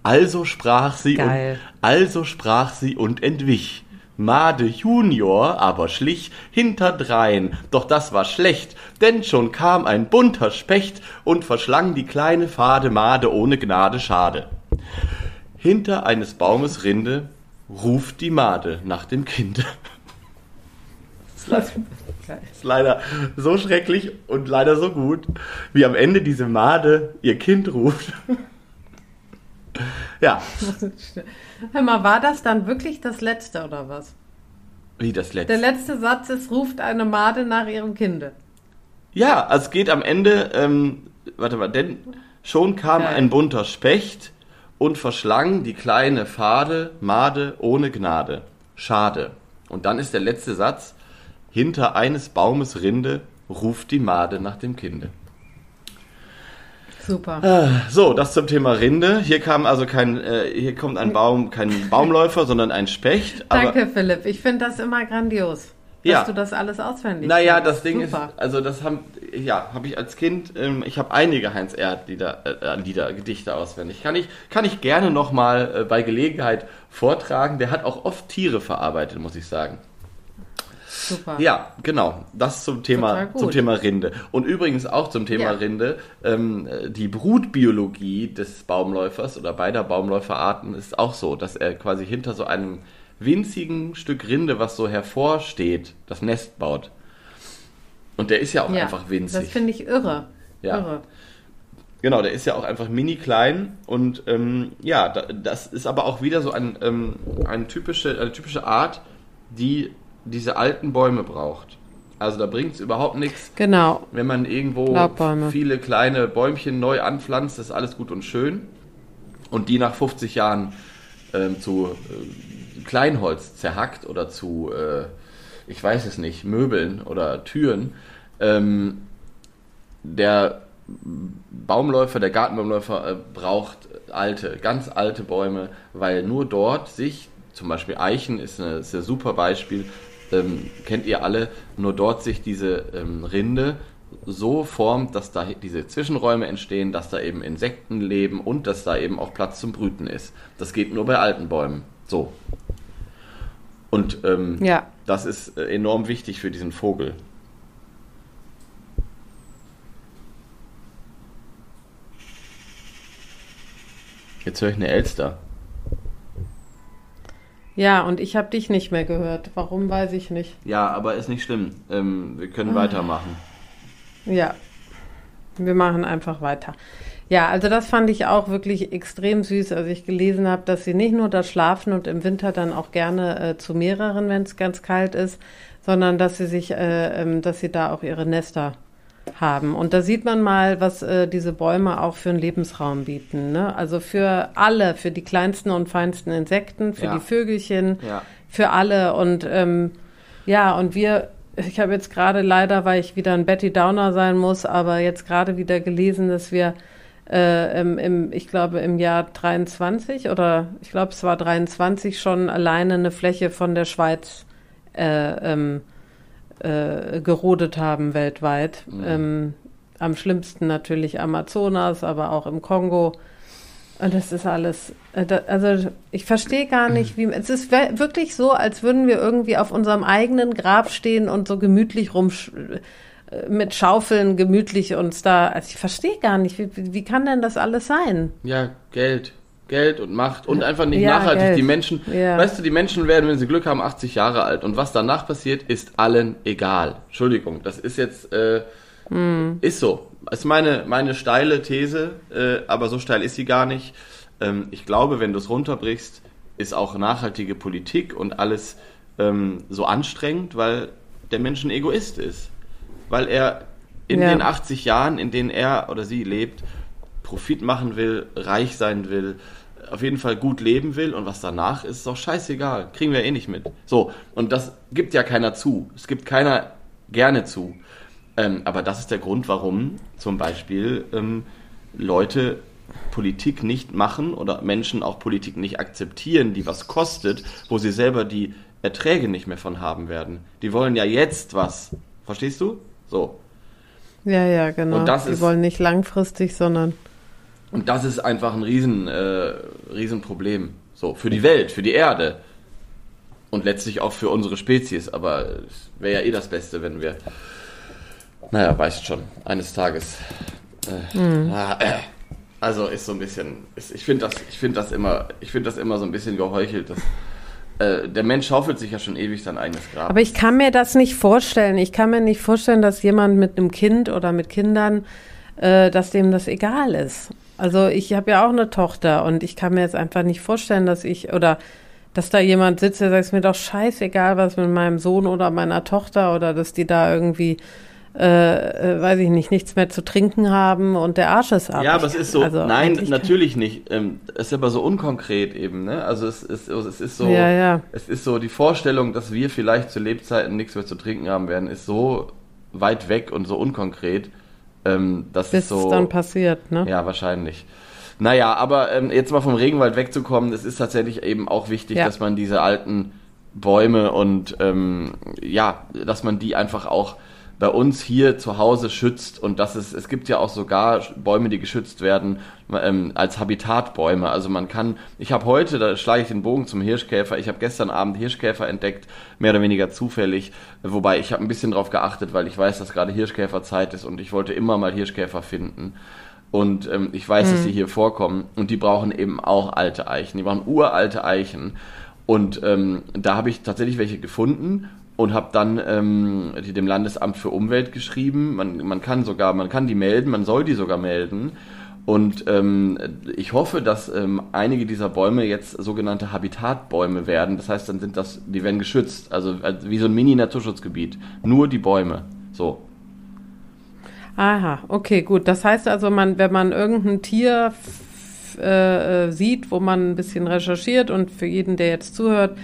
Also sprach sie Geil. und also sprach sie und entwich. Made Junior aber schlich hinterdrein, doch das war schlecht, denn schon kam ein bunter Specht und verschlang die kleine Fade Made ohne Gnade schade. Hinter eines Baumes Rinde ruft die Made nach dem Kinde. Geil. ist leider so schrecklich und leider so gut, wie am Ende diese Made ihr Kind ruft. ja, Hör mal, war das dann wirklich das letzte oder was? wie das Der letzte. letzte Satz ist, ruft eine Made nach ihrem Kinde. Ja, also es geht am Ende, ähm, warte mal, denn schon kam Geil. ein bunter Specht und verschlang die kleine Fade, Made ohne Gnade. Schade. Und dann ist der letzte Satz, hinter eines Baumes Rinde ruft die Made nach dem Kinde. Super. So, das zum Thema Rinde. Hier kam also kein, äh, hier kommt ein Baum, kein Baumläufer, sondern ein Specht. Danke, Philipp. Ich finde das immer grandios, dass Ja. du das alles auswendig Naja, das Ding Super. ist, also das haben, ja, habe ich als Kind, ähm, ich habe einige Heinz Erd Lieder, äh, Lieder, Gedichte auswendig. Kann ich, kann ich gerne nochmal äh, bei Gelegenheit vortragen. Der hat auch oft Tiere verarbeitet, muss ich sagen. Super. Ja, genau. Das zum Thema, zum Thema Rinde. Und übrigens auch zum Thema Ja. Rinde. Ähm, die Brutbiologie des Baumläufers oder beider Baumläuferarten ist auch so, dass er quasi hinter so einem winzigen Stück Rinde, was so hervorsteht, das Nest baut. Und der ist ja auch Ja, einfach winzig. Das finde ich irre. Ja. Irre. Genau, der ist ja auch einfach mini klein und ähm, ja, da, das ist aber auch wieder so ein, ähm, eine, typische, eine typische Art, die diese alten Bäume braucht. Also da bringt es überhaupt nichts, Genau. wenn man irgendwo Laubbäume. viele kleine Bäumchen neu anpflanzt, ist alles gut und schön. Und die nach 50 Jahren ähm, zu äh, Kleinholz zerhackt oder zu, äh, ich weiß es nicht, Möbeln oder Türen. Ähm, der Baumläufer, der Gartenbaumläufer äh, braucht alte, ganz alte Bäume, weil nur dort sich, zum Beispiel Eichen ist, eine, ist ein super Beispiel, ähm, kennt ihr alle, nur dort sich diese ähm, Rinde so formt, dass da diese Zwischenräume entstehen, dass da eben Insekten leben und dass da eben auch Platz zum Brüten ist. Das geht nur bei alten Bäumen. So. Und ähm, Ja. das ist äh, enorm wichtig für diesen Vogel. Jetzt höre ich eine Elster. Ja, und ich habe dich nicht mehr gehört. Warum, weiß ich nicht. Ja, aber ist nicht schlimm. Ähm, wir können weitermachen. Ja, wir machen einfach weiter. Ja, also das fand ich auch wirklich extrem süß, als ich gelesen habe, dass sie nicht nur da schlafen und im Winter dann auch gerne äh, zu mehreren, wenn es ganz kalt ist, sondern dass sie sich, äh, ähm, dass sie da auch ihre Nester haben. Und da sieht man mal, was äh, diese Bäume auch für einen Lebensraum bieten. Ne? Also für alle, für die kleinsten und feinsten Insekten, für Ja. die Vögelchen, Ja. für alle. Und ähm, ja, und wir, ich habe jetzt gerade leider, weil ich wieder ein Betty Downer sein muss, aber jetzt gerade wieder gelesen, dass wir äh, im, im, ich glaube im Jahr 23 oder ich glaube es war 23 schon alleine eine Fläche von der Schweiz äh, ähm, äh, gerodet haben weltweit. Ähm, am schlimmsten natürlich Amazonas, aber auch im Kongo. Und das ist alles, äh, da, also ich verstehe gar nicht, wie, es ist wirklich so, als würden wir irgendwie auf unserem eigenen Grab stehen und so gemütlich rum, äh, mit Schaufeln gemütlich uns da, also ich verstehe gar nicht, wie wie kann denn das alles sein? Ja, Geld. Geld und Macht und einfach nicht Ja, nachhaltig. Geld. Die Menschen, Ja. weißt du, die Menschen werden, wenn sie Glück haben, 80 Jahre alt. Und was danach passiert, ist allen egal. Entschuldigung, das ist jetzt, äh, Hm. ist so. Das ist meine, meine steile These, äh, aber so steil ist sie gar nicht. Ähm, ich glaube, wenn du es runterbrichst, ist auch nachhaltige Politik und alles ähm, so anstrengend, weil der Mensch ein Egoist ist. Weil er in Ja. den 80 Jahren, in denen er oder sie lebt, Profit machen will, reich sein will, auf jeden Fall gut leben will und was danach ist, ist auch scheißegal. Kriegen wir eh nicht mit. So, und das gibt ja keiner zu. Es gibt keiner gerne zu. Ähm, aber das ist der Grund, warum zum Beispiel ähm, Leute Politik nicht machen oder Menschen auch Politik nicht akzeptieren, die was kostet, wo sie selber die Erträge nicht mehr von haben werden. Die wollen ja jetzt was Verstehst du? So. Ja, ja, genau. Und das die ist- wollen nicht langfristig, sondern Und das ist einfach ein riesen, äh, Riesenproblem. So, für die Welt, für die Erde. Und letztlich auch für unsere Spezies. Aber es wäre ja eh das Beste, wenn wir. Naja, weißt schon, eines Tages. Äh, ah, äh, also ist so ein bisschen. Ist, ich finde das, ich finde das immer, ich finde das immer so ein bisschen geheuchelt. Dass, äh, der Mensch schaufelt sich ja schon ewig sein eigenes Grab. Aber ich kann mir das nicht vorstellen. Ich kann mir nicht vorstellen, dass jemand mit einem Kind oder mit Kindern, äh, dass dem das egal ist. Also ich habe ja auch eine Tochter und ich kann mir jetzt einfach nicht vorstellen, dass ich oder dass da jemand sitzt, der sagt, es mir doch scheißegal, was mit meinem Sohn oder meiner Tochter oder dass die da irgendwie, äh, äh, weiß ich nicht, nichts mehr zu trinken haben und der Arsch ist ab. Ja, aber es ist so, Also nein, natürlich nicht. Ähm, es ist aber so unkonkret eben, ne? Also es ist, es ist so, Ja, ja. es ist so, die Vorstellung, dass wir vielleicht zu Lebzeiten nichts mehr zu trinken haben werden, ist so weit weg und so unkonkret, ähm, dass bis es so. es dann passiert, ne? Ja, wahrscheinlich. Naja, aber ähm, jetzt mal vom Regenwald wegzukommen, es ist tatsächlich eben auch wichtig, Ja. dass man diese alten Bäume und ähm, ja, dass man die einfach auch bei uns hier zu Hause schützt und dass es, es gibt ja auch sogar Bäume, die geschützt werden ähm, als Habitatbäume. Also man kann, ich habe heute, da schlage ich den Bogen zum Hirschkäfer, ich habe gestern Abend Hirschkäfer entdeckt, mehr oder weniger zufällig, wobei ich habe ein bisschen drauf geachtet, weil ich weiß, dass gerade Hirschkäferzeit ist und ich wollte immer mal Hirschkäfer finden. Und ähm, ich weiß, dass die hier vorkommen und die brauchen eben auch alte Eichen. Die brauchen uralte Eichen. Und ähm, da habe ich tatsächlich welche gefunden und habe dann ähm, dem Landesamt für Umwelt geschrieben. Man, man kann sogar, man kann die melden, man soll die sogar melden. Und ähm, ich hoffe, dass ähm, einige dieser Bäume jetzt sogenannte Habitatbäume werden. Das heißt, dann sind das, die werden geschützt, also wie so ein Mini-Naturschutzgebiet. Nur die Bäume. So. Aha, okay, gut. Das heißt also, man, wenn man irgendein Tier äh, äh, sieht, wo man ein bisschen recherchiert und für jeden, der jetzt zuhört,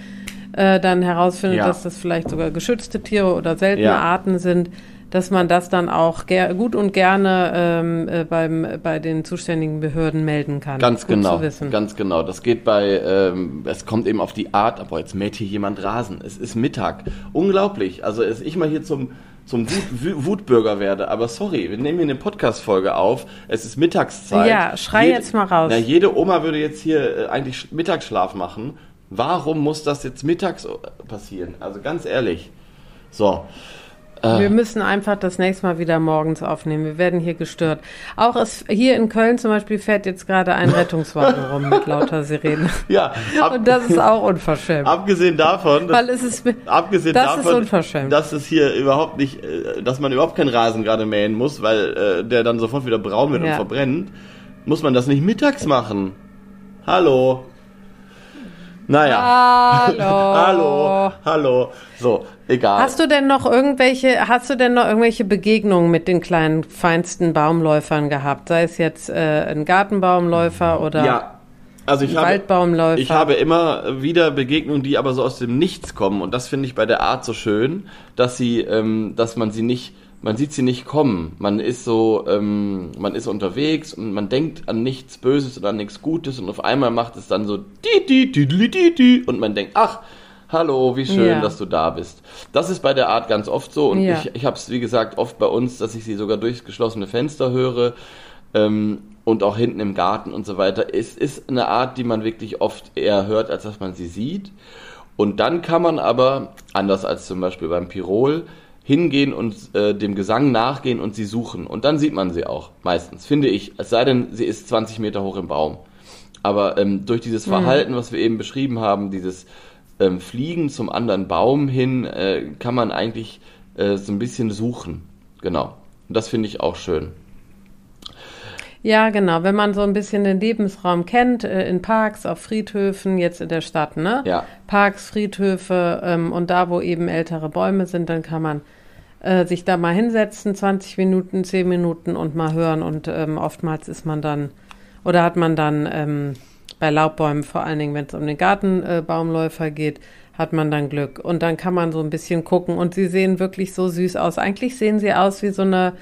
äh, dann herausfindet, Ja. dass das vielleicht sogar geschützte Tiere oder seltene Ja. Arten sind, dass man das dann auch gut und gerne ähm, äh, beim, bei den zuständigen Behörden melden kann. Ganz gut genau, Zu wissen. ganz genau. Das geht bei, ähm, es kommt eben auf die Art, aber jetzt mäht hier jemand Rasen. Es ist Mittag. Unglaublich. Also, als ich mal hier zum, zum Wut, Wut- Wutbürger werde, aber sorry, wir nehmen hier eine Podcast-Folge auf. Es ist Mittagszeit. Ja, schrei jetzt mal raus. Na, jede Oma würde jetzt hier äh, eigentlich Sch- Mittagsschlaf machen. Warum muss das jetzt mittags äh, passieren? Also ganz ehrlich. So. Wir müssen einfach das nächste Mal wieder morgens aufnehmen. Wir werden hier gestört. Auch es, hier in Köln zum Beispiel fährt jetzt gerade ein [laughs] Rettungswagen rum mit lauter Sirenen. Ja, ab, Und das ist auch unverschämt. abgesehen davon, dass- Weil es ist, Abgesehen Das ist davon, unverschämt. dass es hier überhaupt nicht, äh, dass man überhaupt keinen Rasen gerade mähen muss, weil äh, der dann sofort wieder braun wird Ja. und verbrennt, muss man das nicht mittags machen. Hallo. Naja. Hallo. [laughs] Hallo. Hallo. So, egal. Hast du denn noch irgendwelche, hast du denn noch irgendwelche Begegnungen mit den kleinen feinsten Baumläufern gehabt? Sei es jetzt äh, ein Gartenbaumläufer oder ja. Also ich ein habe, Waldbaumläufer? ich habe immer wieder Begegnungen, die aber so aus dem Nichts kommen. Und das finde ich bei der Art so schön, dass sie, ähm, dass man sie nicht, man sieht sie nicht kommen. Man ist so, ähm, man ist unterwegs und man denkt an nichts Böses oder an nichts Gutes und auf einmal macht es dann so di di di di di di und man denkt, ach, hallo, wie schön, Ja. dass du da bist. Das ist bei der Art ganz oft so und Ja. ich, ich habe es wie gesagt oft bei uns, dass ich sie sogar durchs geschlossene Fenster höre ähm, und auch hinten im Garten und so weiter. Es ist eine Art, die man wirklich oft eher hört, als dass man sie sieht. Und dann kann man aber, anders als zum Beispiel beim Pirol, hingehen und äh, dem Gesang nachgehen und sie suchen. Und dann sieht man sie auch, meistens, finde ich. Es sei denn, sie ist 20 Meter hoch im Baum. Aber ähm, durch dieses Verhalten, was wir eben beschrieben haben, dieses ähm, Fliegen zum anderen Baum hin, äh, kann man eigentlich äh, so ein bisschen suchen. Genau. Und das finde ich auch schön. Ja, genau. Wenn man so ein bisschen den Lebensraum kennt, äh, in Parks, auf Friedhöfen, jetzt in der Stadt, ne? Ja. Parks, Friedhöfe ähm, und da, wo eben ältere Bäume sind, dann kann man äh, sich da mal hinsetzen, 20 Minuten, 10 Minuten und mal hören. Und ähm, oftmals ist man dann, oder hat man dann ähm, bei Laubbäumen, vor allen Dingen, wenn es um den Gartenbaumläufer äh, geht, hat man dann Glück. Und dann kann man so ein bisschen gucken. Und sie sehen wirklich so süß aus. Eigentlich sehen sie aus wie so eine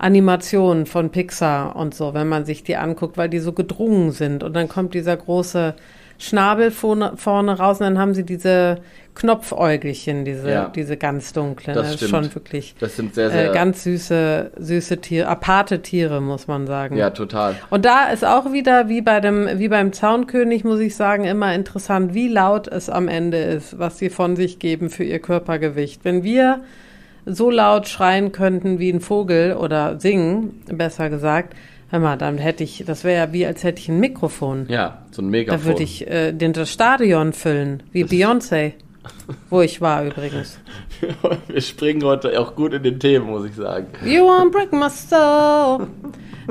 Animation von Pixar und so, wenn man sich die anguckt, weil die so gedrungen sind. Und dann kommt dieser große Schnabel vorne, vorne raus und dann haben sie diese Knopfäugelchen, diese, Ja. diese ganz dunklen. Das Das, ist schon wirklich Das sind sehr, sehr. äh, ganz süße, süße Tiere, aparte Tiere, muss man sagen. ja, total. Und da ist auch wieder, wie bei dem, wie beim Zaunkönig, muss ich sagen, immer interessant, wie laut es am Ende ist, was sie von sich geben für ihr Körpergewicht. Wenn wir so laut schreien könnten wie ein Vogel oder singen, besser gesagt, hör mal, dann hätte ich, das wäre ja wie, als hätte ich ein Mikrofon. Ja, so ein Megafon. Da würde ich äh, den, das Stadion füllen, wie Beyoncé, wo ich war übrigens. [laughs] Wir springen heute auch gut in den Themen, muss ich sagen. You won't break my soul.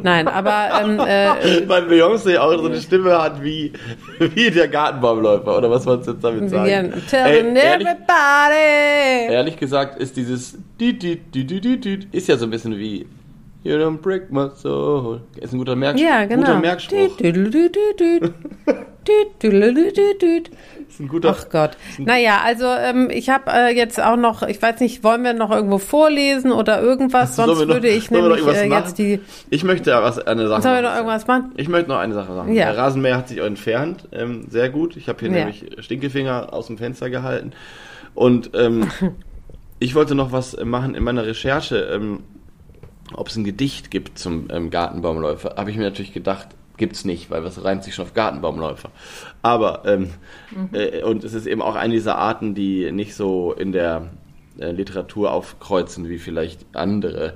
Nein, aber ähm, äh, Weil Beyoncé auch so eine Stimme hat wie, wie der Gartenbaumläufer, oder was du jetzt damit sagen? wir Ey, telling ehrlich, everybody. ehrlich gesagt ist dieses ist ja so ein bisschen wie You don't break my soul. Ist ein guter Merkspruch. Ja, genau. Guter Merkspruch. Ein guter. Ach Gott. Naja, also ähm, ich habe äh, jetzt auch noch, ich weiß nicht, wollen wir noch irgendwo vorlesen oder irgendwas? Sollen Sonst noch- würde ich nämlich äh, jetzt die. Ich möchte ja was, eine Sache Sollen wir noch irgendwas machen? Ich möchte noch eine Sache sagen. Ja. Der Rasenmäher hat sich entfernt. Ähm, sehr gut. Ich habe hier Ja. nämlich Stinkefinger aus dem Fenster gehalten. Und ähm, [laughs] ich wollte noch was machen in meiner Recherche, ähm, ob es ein Gedicht gibt zum ähm, Gartenbaumläufer. Habe ich mir natürlich gedacht, gibt's nicht, weil was reimt sich schon auf Gartenbaumläufer. Aber, ähm, äh, und es ist eben auch eine dieser Arten, die nicht so in der äh, Literatur aufkreuzen wie vielleicht andere,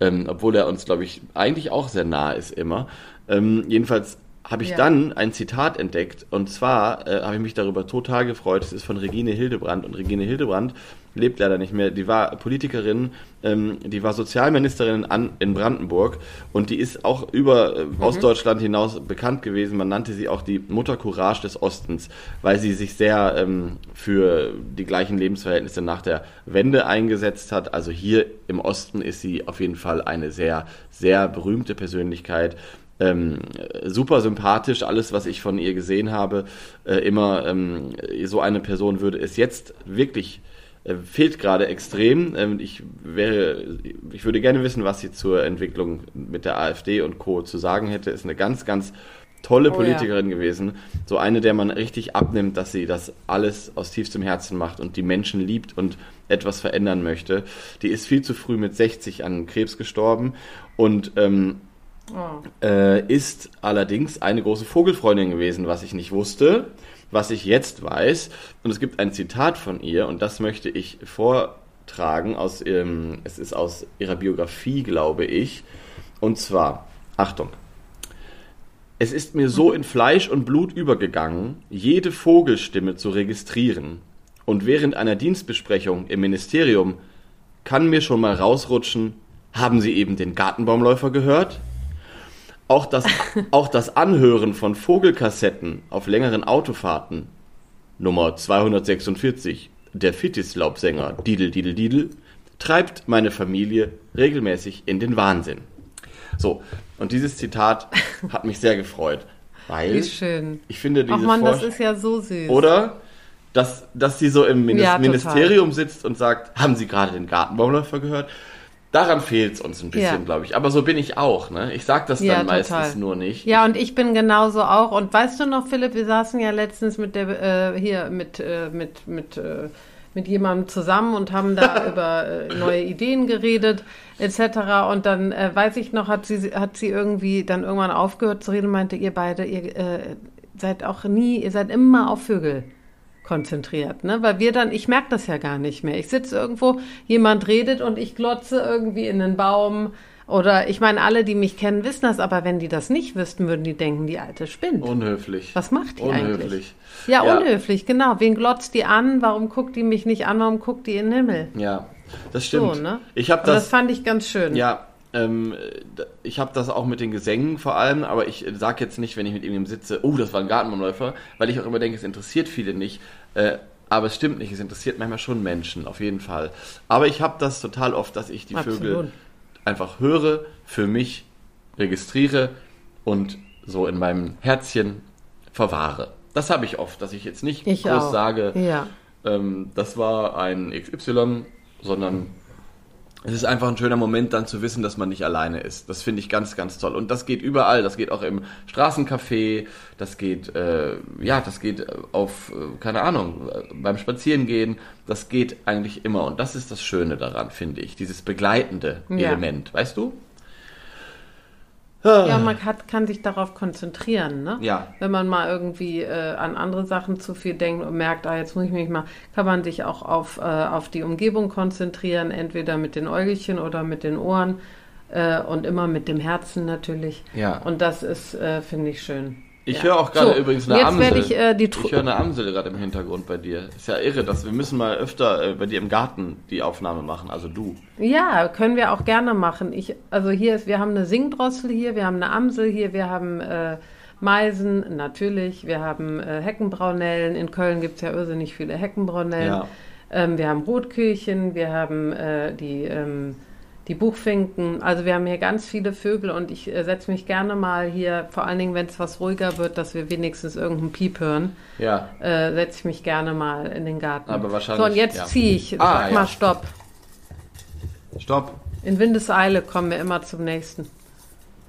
ähm, obwohl er uns, glaube ich, eigentlich auch sehr nah ist immer. Ähm, jedenfalls habe ich Ja. dann ein Zitat entdeckt und zwar äh, habe ich mich darüber total gefreut. Es ist von Regine Hildebrand und Regine Hildebrand lebt leider nicht mehr. Die war Politikerin, ähm, die war Sozialministerin an, in Brandenburg und die ist auch über äh, Ostdeutschland hinaus bekannt gewesen. Man nannte sie auch die Mutter Courage des Ostens, weil sie sich sehr ähm, für die gleichen Lebensverhältnisse nach der Wende eingesetzt hat. Also hier im Osten ist sie auf jeden Fall eine sehr, sehr berühmte Persönlichkeit. Ähm, super sympathisch, alles, was ich von ihr gesehen habe. Äh, immer ähm, so eine Person würde es jetzt wirklich äh, fehlt gerade extrem. Ähm, ich wäre, ich würde gerne wissen, was sie zur Entwicklung mit der AfD und Co. zu sagen hätte. Ist eine ganz, ganz tolle Oh ja. Politikerin gewesen. So eine, der man richtig abnimmt, dass sie das alles aus tiefstem Herzen macht und die Menschen liebt und etwas verändern möchte. Die ist viel zu früh mit 60 an Krebs gestorben und ähm, Oh. äh, ist allerdings eine große Vogelfreundin gewesen, was ich nicht wusste, was ich jetzt weiß. Und es gibt ein Zitat von ihr und das möchte ich vortragen. Aus, ihrem, es ist aus ihrer Biografie, glaube ich. Und zwar, Achtung. Es ist mir so in Fleisch und Blut übergegangen, jede Vogelstimme zu registrieren. Und während einer Dienstbesprechung im Ministerium kann mir schon mal rausrutschen, haben Sie eben den Gartenbaumläufer gehört? Auch das, auch das Anhören von Vogelkassetten auf längeren Autofahrten, Nummer 246, der Fittislaubsänger Didel Didel Didel, treibt meine Familie regelmäßig in den Wahnsinn. So, und dieses Zitat hat mich sehr gefreut, weil Wie schön. ich finde Ach diese man, das ist ja so süß. oder dass, dass sie so im Minis Ja. Ministerium sitzt und sagt, haben Sie gerade den Gartenbaumläufer gehört? Daran fehlt es uns ein bisschen, Ja. glaube ich. Aber so bin ich auch. Ne? Ich sage das Ja, dann meistens total. nur nicht. Ja, und ich bin genauso auch. Und weißt du noch, Philipp, wir saßen ja letztens mit der äh, hier mit äh, mit mit äh, mit jemandem zusammen und haben da [laughs] über äh, neue Ideen geredet etc. Und dann äh, weiß ich noch, hat sie hat sie irgendwie dann irgendwann aufgehört zu reden und meinte, ihr beide, ihr äh, seid auch nie, ihr seid immer auf Vögel konzentriert, ne? Weil wir dann, ich merke das ja gar nicht mehr. Ich sitze irgendwo, jemand redet und ich glotze irgendwie in den Baum. Oder ich meine, alle, die mich kennen, wissen das, aber wenn die das nicht wüssten, würden die denken, die alte spinnt. Unhöflich. Was macht die Unhöflich. eigentlich? Ja, Ja. unhöflich, genau. Wen glotzt die an? Warum guckt die mich nicht an? Warum guckt die in den Himmel? Ja, das stimmt. So, ne? Ich habe das das, fand ich ganz schön. ja, ähm, ich habe das auch mit den Gesängen vor allem, aber ich sage jetzt nicht, wenn ich mit ihm sitze, oh, das war ein Gartenbaumläufer, weil ich auch immer denke, es interessiert viele nicht. Äh, aber es stimmt nicht, es interessiert manchmal schon Menschen, auf jeden Fall. Aber ich habe das total oft, dass ich die Vögel Absolut. einfach höre, für mich registriere und so in meinem Herzchen verwahre. Das habe ich oft, dass ich jetzt nicht Ich groß auch. sage, Ja. ähm, das war ein XY, sondern es ist einfach ein schöner Moment, dann zu wissen, dass man nicht alleine ist. Das finde ich ganz, ganz toll. Und das geht überall. Das geht auch im Straßencafé. Das geht, äh, ja, das geht auf, äh, keine Ahnung, äh, beim Spazierengehen. Das geht eigentlich immer. Und das ist das Schöne daran, finde ich. Dieses begleitende Ja. Element. Weißt du? Ja, man hat, kann sich darauf konzentrieren, ne? Ja. Wenn man mal irgendwie äh, an andere Sachen zu viel denkt und merkt, ah, jetzt muss ich mich mal, kann man sich auch auf, äh, auf die Umgebung konzentrieren, entweder mit den Äugelchen oder mit den Ohren äh, und immer mit dem Herzen natürlich. Ja. Und das ist, äh, finde ich, schön. Ich Ja. höre auch gerade So, übrigens eine jetzt Amsel. werde ich, äh, die Tru- ich höre eine Amsel gerade im Hintergrund bei dir. Ist ja irre, dass wir müssen mal öfter äh, bei dir im Garten die Aufnahme machen. Also du. Ja, können wir auch gerne machen. Ich, also hier ist, wir haben eine Singdrossel hier, wir haben eine Amsel hier, wir haben äh, Meisen, natürlich, wir haben äh, Heckenbraunellen. In Köln gibt es ja irrsinnig viele Heckenbraunellen. Ja. Ähm, wir haben Rotküchen, wir haben äh, die, ähm, die Buchfinken. Also wir haben hier ganz viele Vögel und ich äh, setze mich gerne mal hier, vor allen Dingen, wenn es was ruhiger wird, dass wir wenigstens irgendeinen Piep hören, Ja. äh, setze ich mich gerne mal in den Garten. Aber wahrscheinlich, So, und jetzt ja. ziehe ich. Ah, Sag ja. mal Stopp. Stopp. In Windeseile kommen wir immer zum nächsten.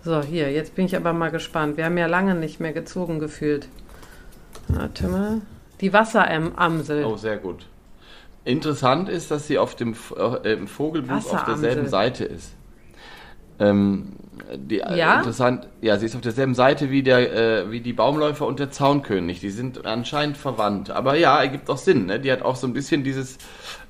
So, hier, jetzt bin ich aber mal gespannt. Wir haben ja lange nicht mehr gezogen gefühlt. Warte mal. Die Wasseramsel. Oh, sehr gut. Interessant ist, dass sie auf dem äh, im Vogelbuch auf derselben Seite ist. Ähm, die, äh, Ja? Interessant. Ja, sie ist auf derselben Seite wie der, äh, wie die Baumläufer und der Zaunkönig. Die sind anscheinend verwandt. Aber ja, ergibt auch Sinn. Ne? Die hat auch so ein bisschen dieses.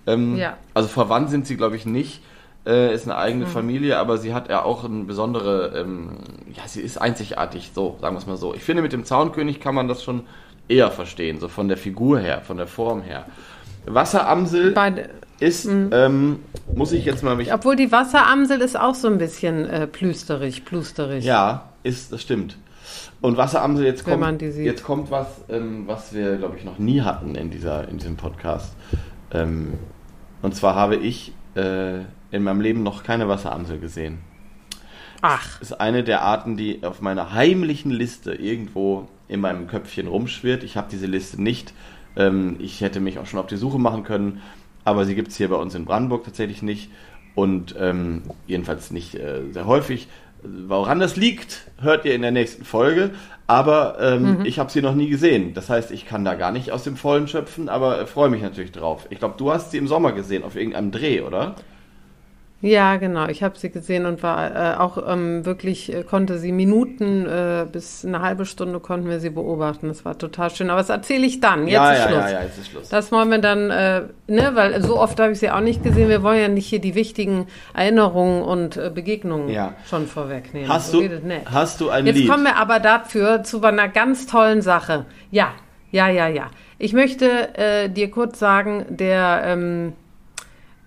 Ähm, Ja. Also verwandt sind sie, glaube ich, nicht. Äh, ist eine eigene Familie, aber sie hat ja auch eine besondere. Ähm, ja, sie ist einzigartig. So, sagen wir es mal so. Ich finde, mit dem Zaunkönig kann man das schon eher verstehen, so von der Figur her, von der Form her. Wasseramsel Bei, ist, ähm, muss ich jetzt mal mich. obwohl die Wasseramsel ist auch so ein bisschen äh, plüsterig, plusterig. Ja, ist, das stimmt. Und Wasseramsel, jetzt Wenn kommt, jetzt kommt was, ähm, was wir, glaube ich, noch nie hatten in, dieser, in diesem Podcast. Ähm, und zwar habe ich äh, in meinem Leben noch keine Wasseramsel gesehen. Ach, ist eine der Arten, die auf meiner heimlichen Liste irgendwo in meinem Köpfchen rumschwirrt. Ich habe diese Liste nicht. Ähm, ich hätte mich auch schon auf die Suche machen können, aber sie gibt es hier bei uns in Brandenburg tatsächlich nicht und ähm, jedenfalls nicht äh, sehr häufig. Woran das liegt, hört ihr in der nächsten Folge. Aber ähm, ich habe sie noch nie gesehen. Das heißt, ich kann da gar nicht aus dem Vollen schöpfen, aber äh, freue mich natürlich drauf. Ich glaube, du hast sie im Sommer gesehen, auf irgendeinem Dreh, oder? Ja, genau. Ich habe sie gesehen und war äh, auch ähm, wirklich, äh, konnte sie Minuten äh, bis eine halbe Stunde konnten wir sie beobachten. Das war total schön. Aber das erzähle ich dann. Jetzt ja, ist ja, Schluss. ja, ja, jetzt ist Schluss. Das wollen wir dann, äh, ne, weil so oft habe ich sie auch nicht gesehen. Wir wollen ja nicht hier die wichtigen Erinnerungen und äh, Begegnungen Ja. schon vorwegnehmen. Hast so du, hast du ein Jetzt Lied? kommen wir aber dafür zu einer ganz tollen Sache. Ja, ja, ja, ja. Ich möchte äh, dir kurz sagen, der ähm,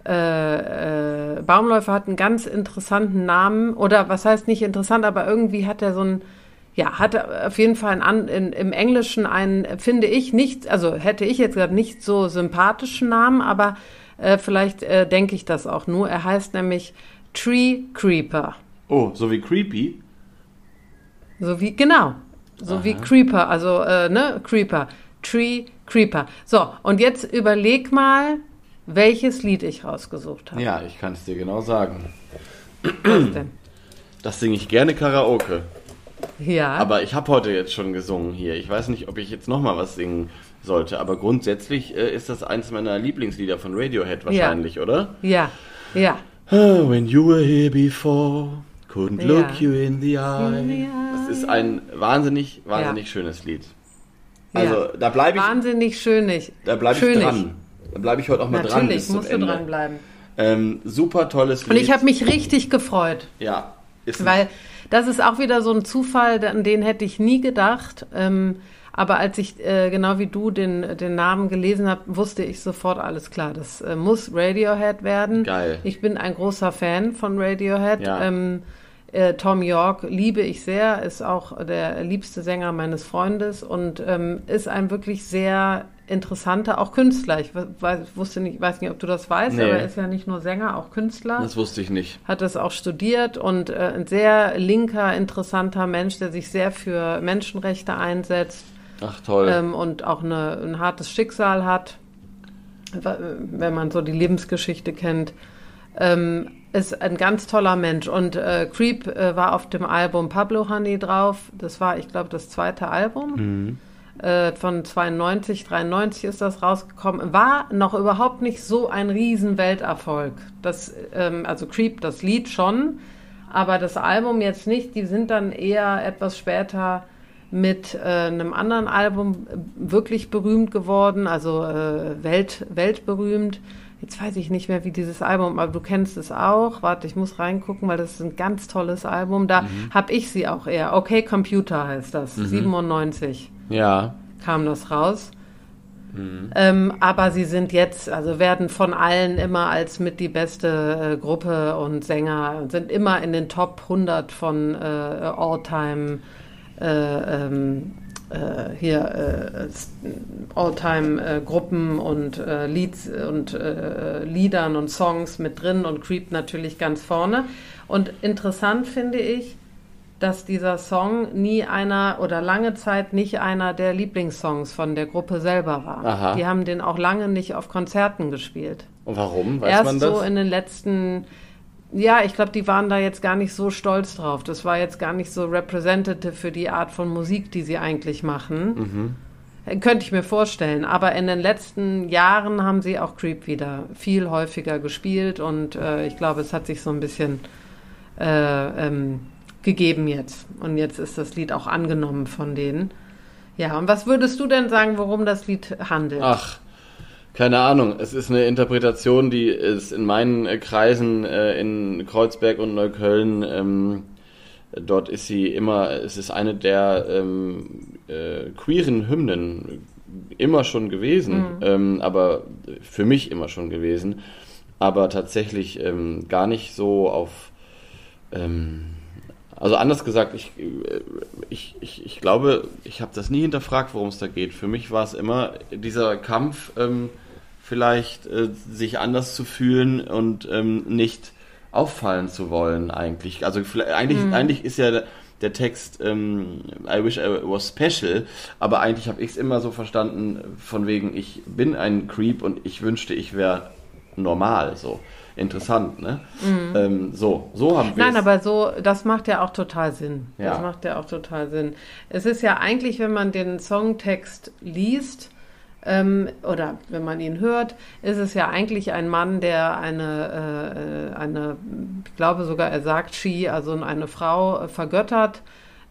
äh, äh, Baumläufer hat einen ganz interessanten Namen. Oder was heißt nicht interessant, aber irgendwie hat er so einen, ja, hat auf jeden Fall einen, in, im Englischen einen, finde ich, nicht, also hätte ich jetzt gesagt, nicht so sympathischen Namen, aber äh, vielleicht äh, denke ich das auch nur. Er heißt nämlich Tree Creeper. Oh, so wie Creepy. So wie, genau. So wie Creeper, also, äh, ne, Creeper. Tree Creeper. So, und jetzt überleg mal, welches Lied ich rausgesucht habe. Ja, ich kann es dir genau sagen. Was denn? Das singe ich gerne Karaoke. Ja. Aber ich habe heute jetzt schon gesungen hier. Ich weiß nicht, ob ich jetzt nochmal was singen sollte. Aber grundsätzlich äh, ist das eins meiner Lieblingslieder von Radiohead wahrscheinlich, oder? ja, ja. Oh, when you were here before, couldn't Ja. look you in the eye. In the Das ist ein wahnsinnig, wahnsinnig schönes Lied. Ja. Also da bleibe ich, Wahnsinnig schönig. da bleib ich dran. Da bleibe ich heute auch mal dran Natürlich, bis zum musst du dranbleiben. Ähm, super tolles Lied. Und ich habe mich richtig gefreut. ja, ist Weil das ist auch wieder so ein Zufall, an den hätte ich nie gedacht. Ähm, aber als ich äh, genau wie du den, den Namen gelesen habe, wusste ich sofort, alles klar, das äh, muss Radiohead werden. Geil. Ich bin ein großer Fan von Radiohead. Ja. Ähm, äh, Tom York liebe ich sehr, ist auch der liebste Sänger meines Freundes und ähm, ist ein wirklich sehr interessanter, auch Künstler. Ich weiß, wusste nicht, weiß nicht, ob du das weißt, Nee. aber er ist ja nicht nur Sänger, auch Künstler das wusste ich nicht. hat das auch studiert und äh, ein sehr linker, interessanter Mensch, der sich sehr für Menschenrechte einsetzt Ach toll. ähm, und auch eine, ein hartes Schicksal hat, wenn man so die Lebensgeschichte kennt. Ähm, ist ein ganz toller Mensch. Und äh, Creep äh, war auf dem Album Pablo Honey drauf. Das war, ich glaube, das zweite Album. Mhm. Äh, von 92, 93 ist das rausgekommen. War noch überhaupt nicht so ein riesen Welterfolg. Das, ähm, also Creep, das Lied schon, aber das Album jetzt nicht. Die sind dann eher etwas später mit äh, einem anderen Album wirklich berühmt geworden, also äh, Welt, weltberühmt. Jetzt weiß ich nicht mehr, wie dieses Album, aber du kennst es auch. Warte, ich muss reingucken, weil das ist ein ganz tolles Album. Da mhm. habe ich sie auch eher. Okay, Computer heißt das. Mhm. 97. Ja. Kam das raus. Mhm. Ähm, aber sie sind jetzt, also werden von allen immer als mit die beste äh, Gruppe und Sänger, sind immer in den Top 100 von äh, All-Time äh, ähm, äh, hier äh, All-Time-Gruppen und äh, Lieds und äh, Liedern und Songs mit drin und Creep natürlich ganz vorne. Und interessant finde ich, dass dieser Song nie einer oder lange Zeit nicht einer der Lieblingssongs von der Gruppe selber war. Aha. Die haben den auch lange nicht auf Konzerten gespielt. Und warum? Weiß Erst man das? so in den letzten ja, ich glaube, die waren da jetzt gar nicht so stolz drauf. Das war jetzt gar nicht so representative für die Art von Musik, die sie eigentlich machen. Mhm. Könnte ich mir vorstellen. Aber in den letzten Jahren haben sie auch Creep wieder viel häufiger gespielt und äh, ich glaube, es hat sich so ein bisschen äh, ähm, gegeben jetzt. Und jetzt ist das Lied auch angenommen von denen. Ja, und was würdest du denn sagen, worum das Lied handelt? Ach, keine Ahnung, es ist eine Interpretation, die ist in meinen äh, Kreisen äh, in Kreuzberg und Neukölln, ähm, dort ist sie immer, es ist eine der ähm, äh, queeren Hymnen immer schon gewesen, mhm. ähm, aber für mich immer schon gewesen, aber tatsächlich ähm, gar nicht so auf, ähm, also anders gesagt, ich, äh, ich, ich, ich glaube, ich habe das nie hinterfragt, worum es da geht. Für mich war es immer dieser Kampf, ähm, vielleicht äh, sich anders zu fühlen und ähm, nicht auffallen zu wollen eigentlich. Also eigentlich, mhm. eigentlich ist ja der Text ähm, I wish I was special, aber eigentlich habe ich es immer so verstanden von wegen ich bin ein Creep und ich wünschte ich wäre normal so. Interessant, ne? Mhm. Ähm, so, so haben wir Nein, aber so, das macht ja auch total Sinn. Ja. Das macht ja auch total Sinn. Es ist ja eigentlich, wenn man den Songtext liest, ähm, oder wenn man ihn hört, ist es ja eigentlich ein Mann, der eine, äh, eine ich glaube sogar, er sagt She, also eine Frau äh, vergöttert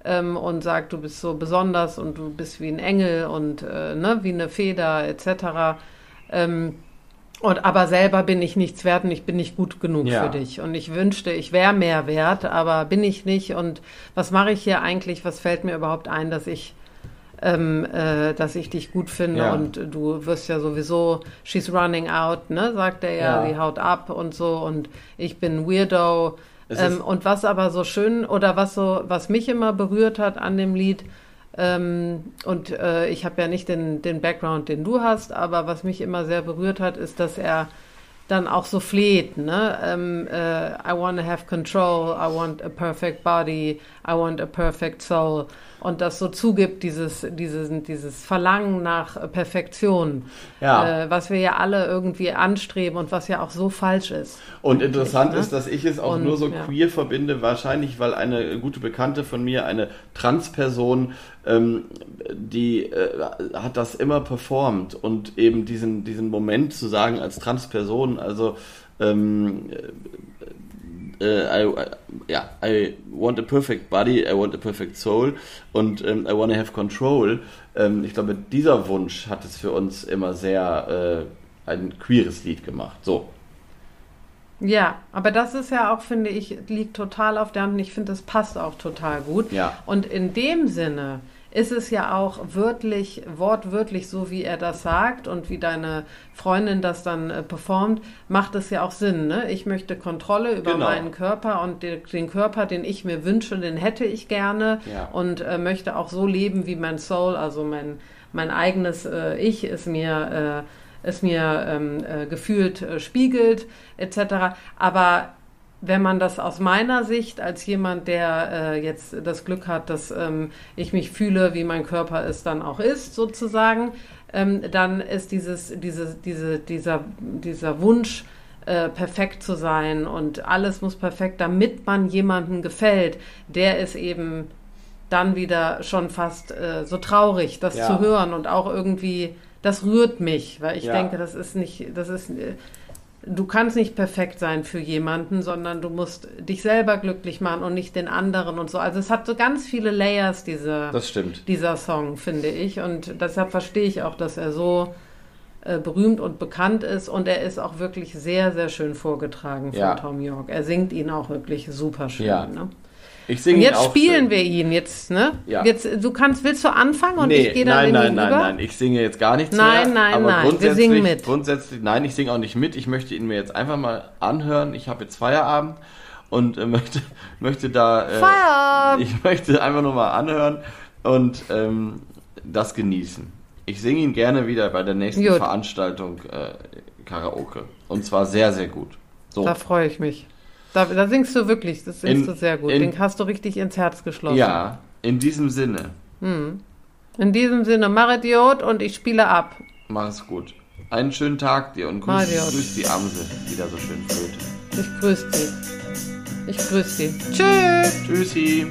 ähm, und sagt, du bist so besonders und du bist wie ein Engel und äh, ne, wie eine Feder etc. Ähm, und aber selber bin ich nichts wert und ich bin nicht gut genug ja. für dich. Und ich wünschte, ich wäre mehr wert, aber bin ich nicht. Und was mache ich hier eigentlich? Was fällt mir überhaupt ein, dass ich ähm, äh, dass ich dich gut finde ja. und du wirst ja sowieso, she's running out, ne, sagt er ja, die haut ab und so und ich bin Weirdo. Ähm, und was aber so schön oder was so, was mich immer berührt hat an dem Lied, ähm, und äh, ich habe ja nicht den, den Background, den du hast, aber was mich immer sehr berührt hat, ist, dass er dann auch so fleht, ne? Um, äh, I want to have control, I want a perfect body, I want a perfect soul und das so zugibt, dieses, dieses, dieses Verlangen nach Perfektion, ja. äh, was wir ja alle irgendwie anstreben und was ja auch so falsch ist. Und interessant ne? ist, dass ich es auch und, nur so ja. queer verbinde, wahrscheinlich, weil eine gute Bekannte von mir, eine Transperson, ähm, die äh, hat das immer performt und eben diesen, diesen Moment zu sagen als Transperson, also ähm, äh, I, ja, I want a perfect body, I want a perfect soul und ähm, I want to have control. Ähm, ich glaube, dieser Wunsch hat es für uns immer sehr äh, ein queeres Lied gemacht. So. Ja, aber das ist ja auch, finde ich, liegt total auf der Hand und ich finde, das passt auch total gut. Ja. Und in dem Sinne ist es ja auch wörtlich, wortwörtlich so, wie er das sagt und wie deine Freundin das dann äh, performt, macht es ja auch Sinn. Ne? Ich möchte Kontrolle über genau. meinen Körper und den, den, Körper, den ich mir wünsche, den hätte ich gerne ja. und äh, möchte auch so leben, wie mein Soul, also mein, mein eigenes äh, Ich ist mir, äh, ist mir ähm, äh, gefühlt äh, spiegelt, etc. Aber wenn man das aus meiner Sicht als jemand, der äh, jetzt das Glück hat, dass ähm, ich mich fühle, wie mein Körper es dann auch ist, sozusagen, ähm, dann ist dieses, diese, diese, dieser, dieser Wunsch äh, perfekt zu sein und alles muss perfekt, damit man jemandem gefällt, der ist eben dann wieder schon fast äh, so traurig, das Ja. zu hören und auch irgendwie, das rührt mich, weil ich Ja. denke, das ist nicht, das ist, äh, du kannst nicht perfekt sein für jemanden, sondern du musst dich selber glücklich machen und nicht den anderen und so. Also es hat so ganz viele Layers, diese, Das stimmt. dieser Song, finde ich. Und deshalb verstehe ich auch, dass er so äh, berühmt und bekannt ist. Und er ist auch wirklich sehr, sehr schön vorgetragen von Ja. Tom York. Er singt ihn auch wirklich super schön. Ja. Ne? Ich singe Und ihn jetzt auch spielen schön. wir ihn jetzt, ne? Ja. Jetzt, du kannst, willst du anfangen und nee, ich gehe dann nein, in nein, nein, nein. Ich singe jetzt gar nichts Nein, mehr. nein, aber nein. Wir Grundsätzlich, singen mit. Grundsätzlich, nein, ich singe auch nicht mit. Ich möchte ihn mir jetzt einfach mal anhören. Ich habe jetzt Feierabend und äh, [laughs] möchte, möchte da. Äh, Feierabend! Ich möchte einfach nur mal anhören und ähm, das genießen. Ich singe ihn gerne wieder bei der nächsten Gut. Veranstaltung äh, Karaoke. Und zwar sehr, sehr gut. So. Da freue ich mich. Da, da singst du wirklich, das singst In- du sehr gut. in- Den hast du richtig ins Herz geschlossen. Ja, in diesem Sinne. In diesem Sinne, mach Idiot und ich spiele ab. Mach es gut. Einen schönen Tag dir und grüß, grüß die Amse, die da so schön flötet. Ich grüße sie. Ich grüße sie. Tschüss! Tschüssi.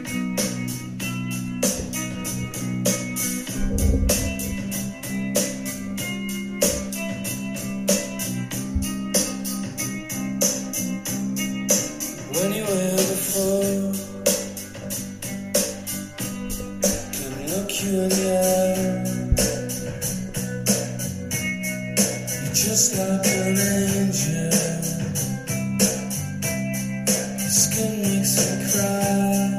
Makes me cry.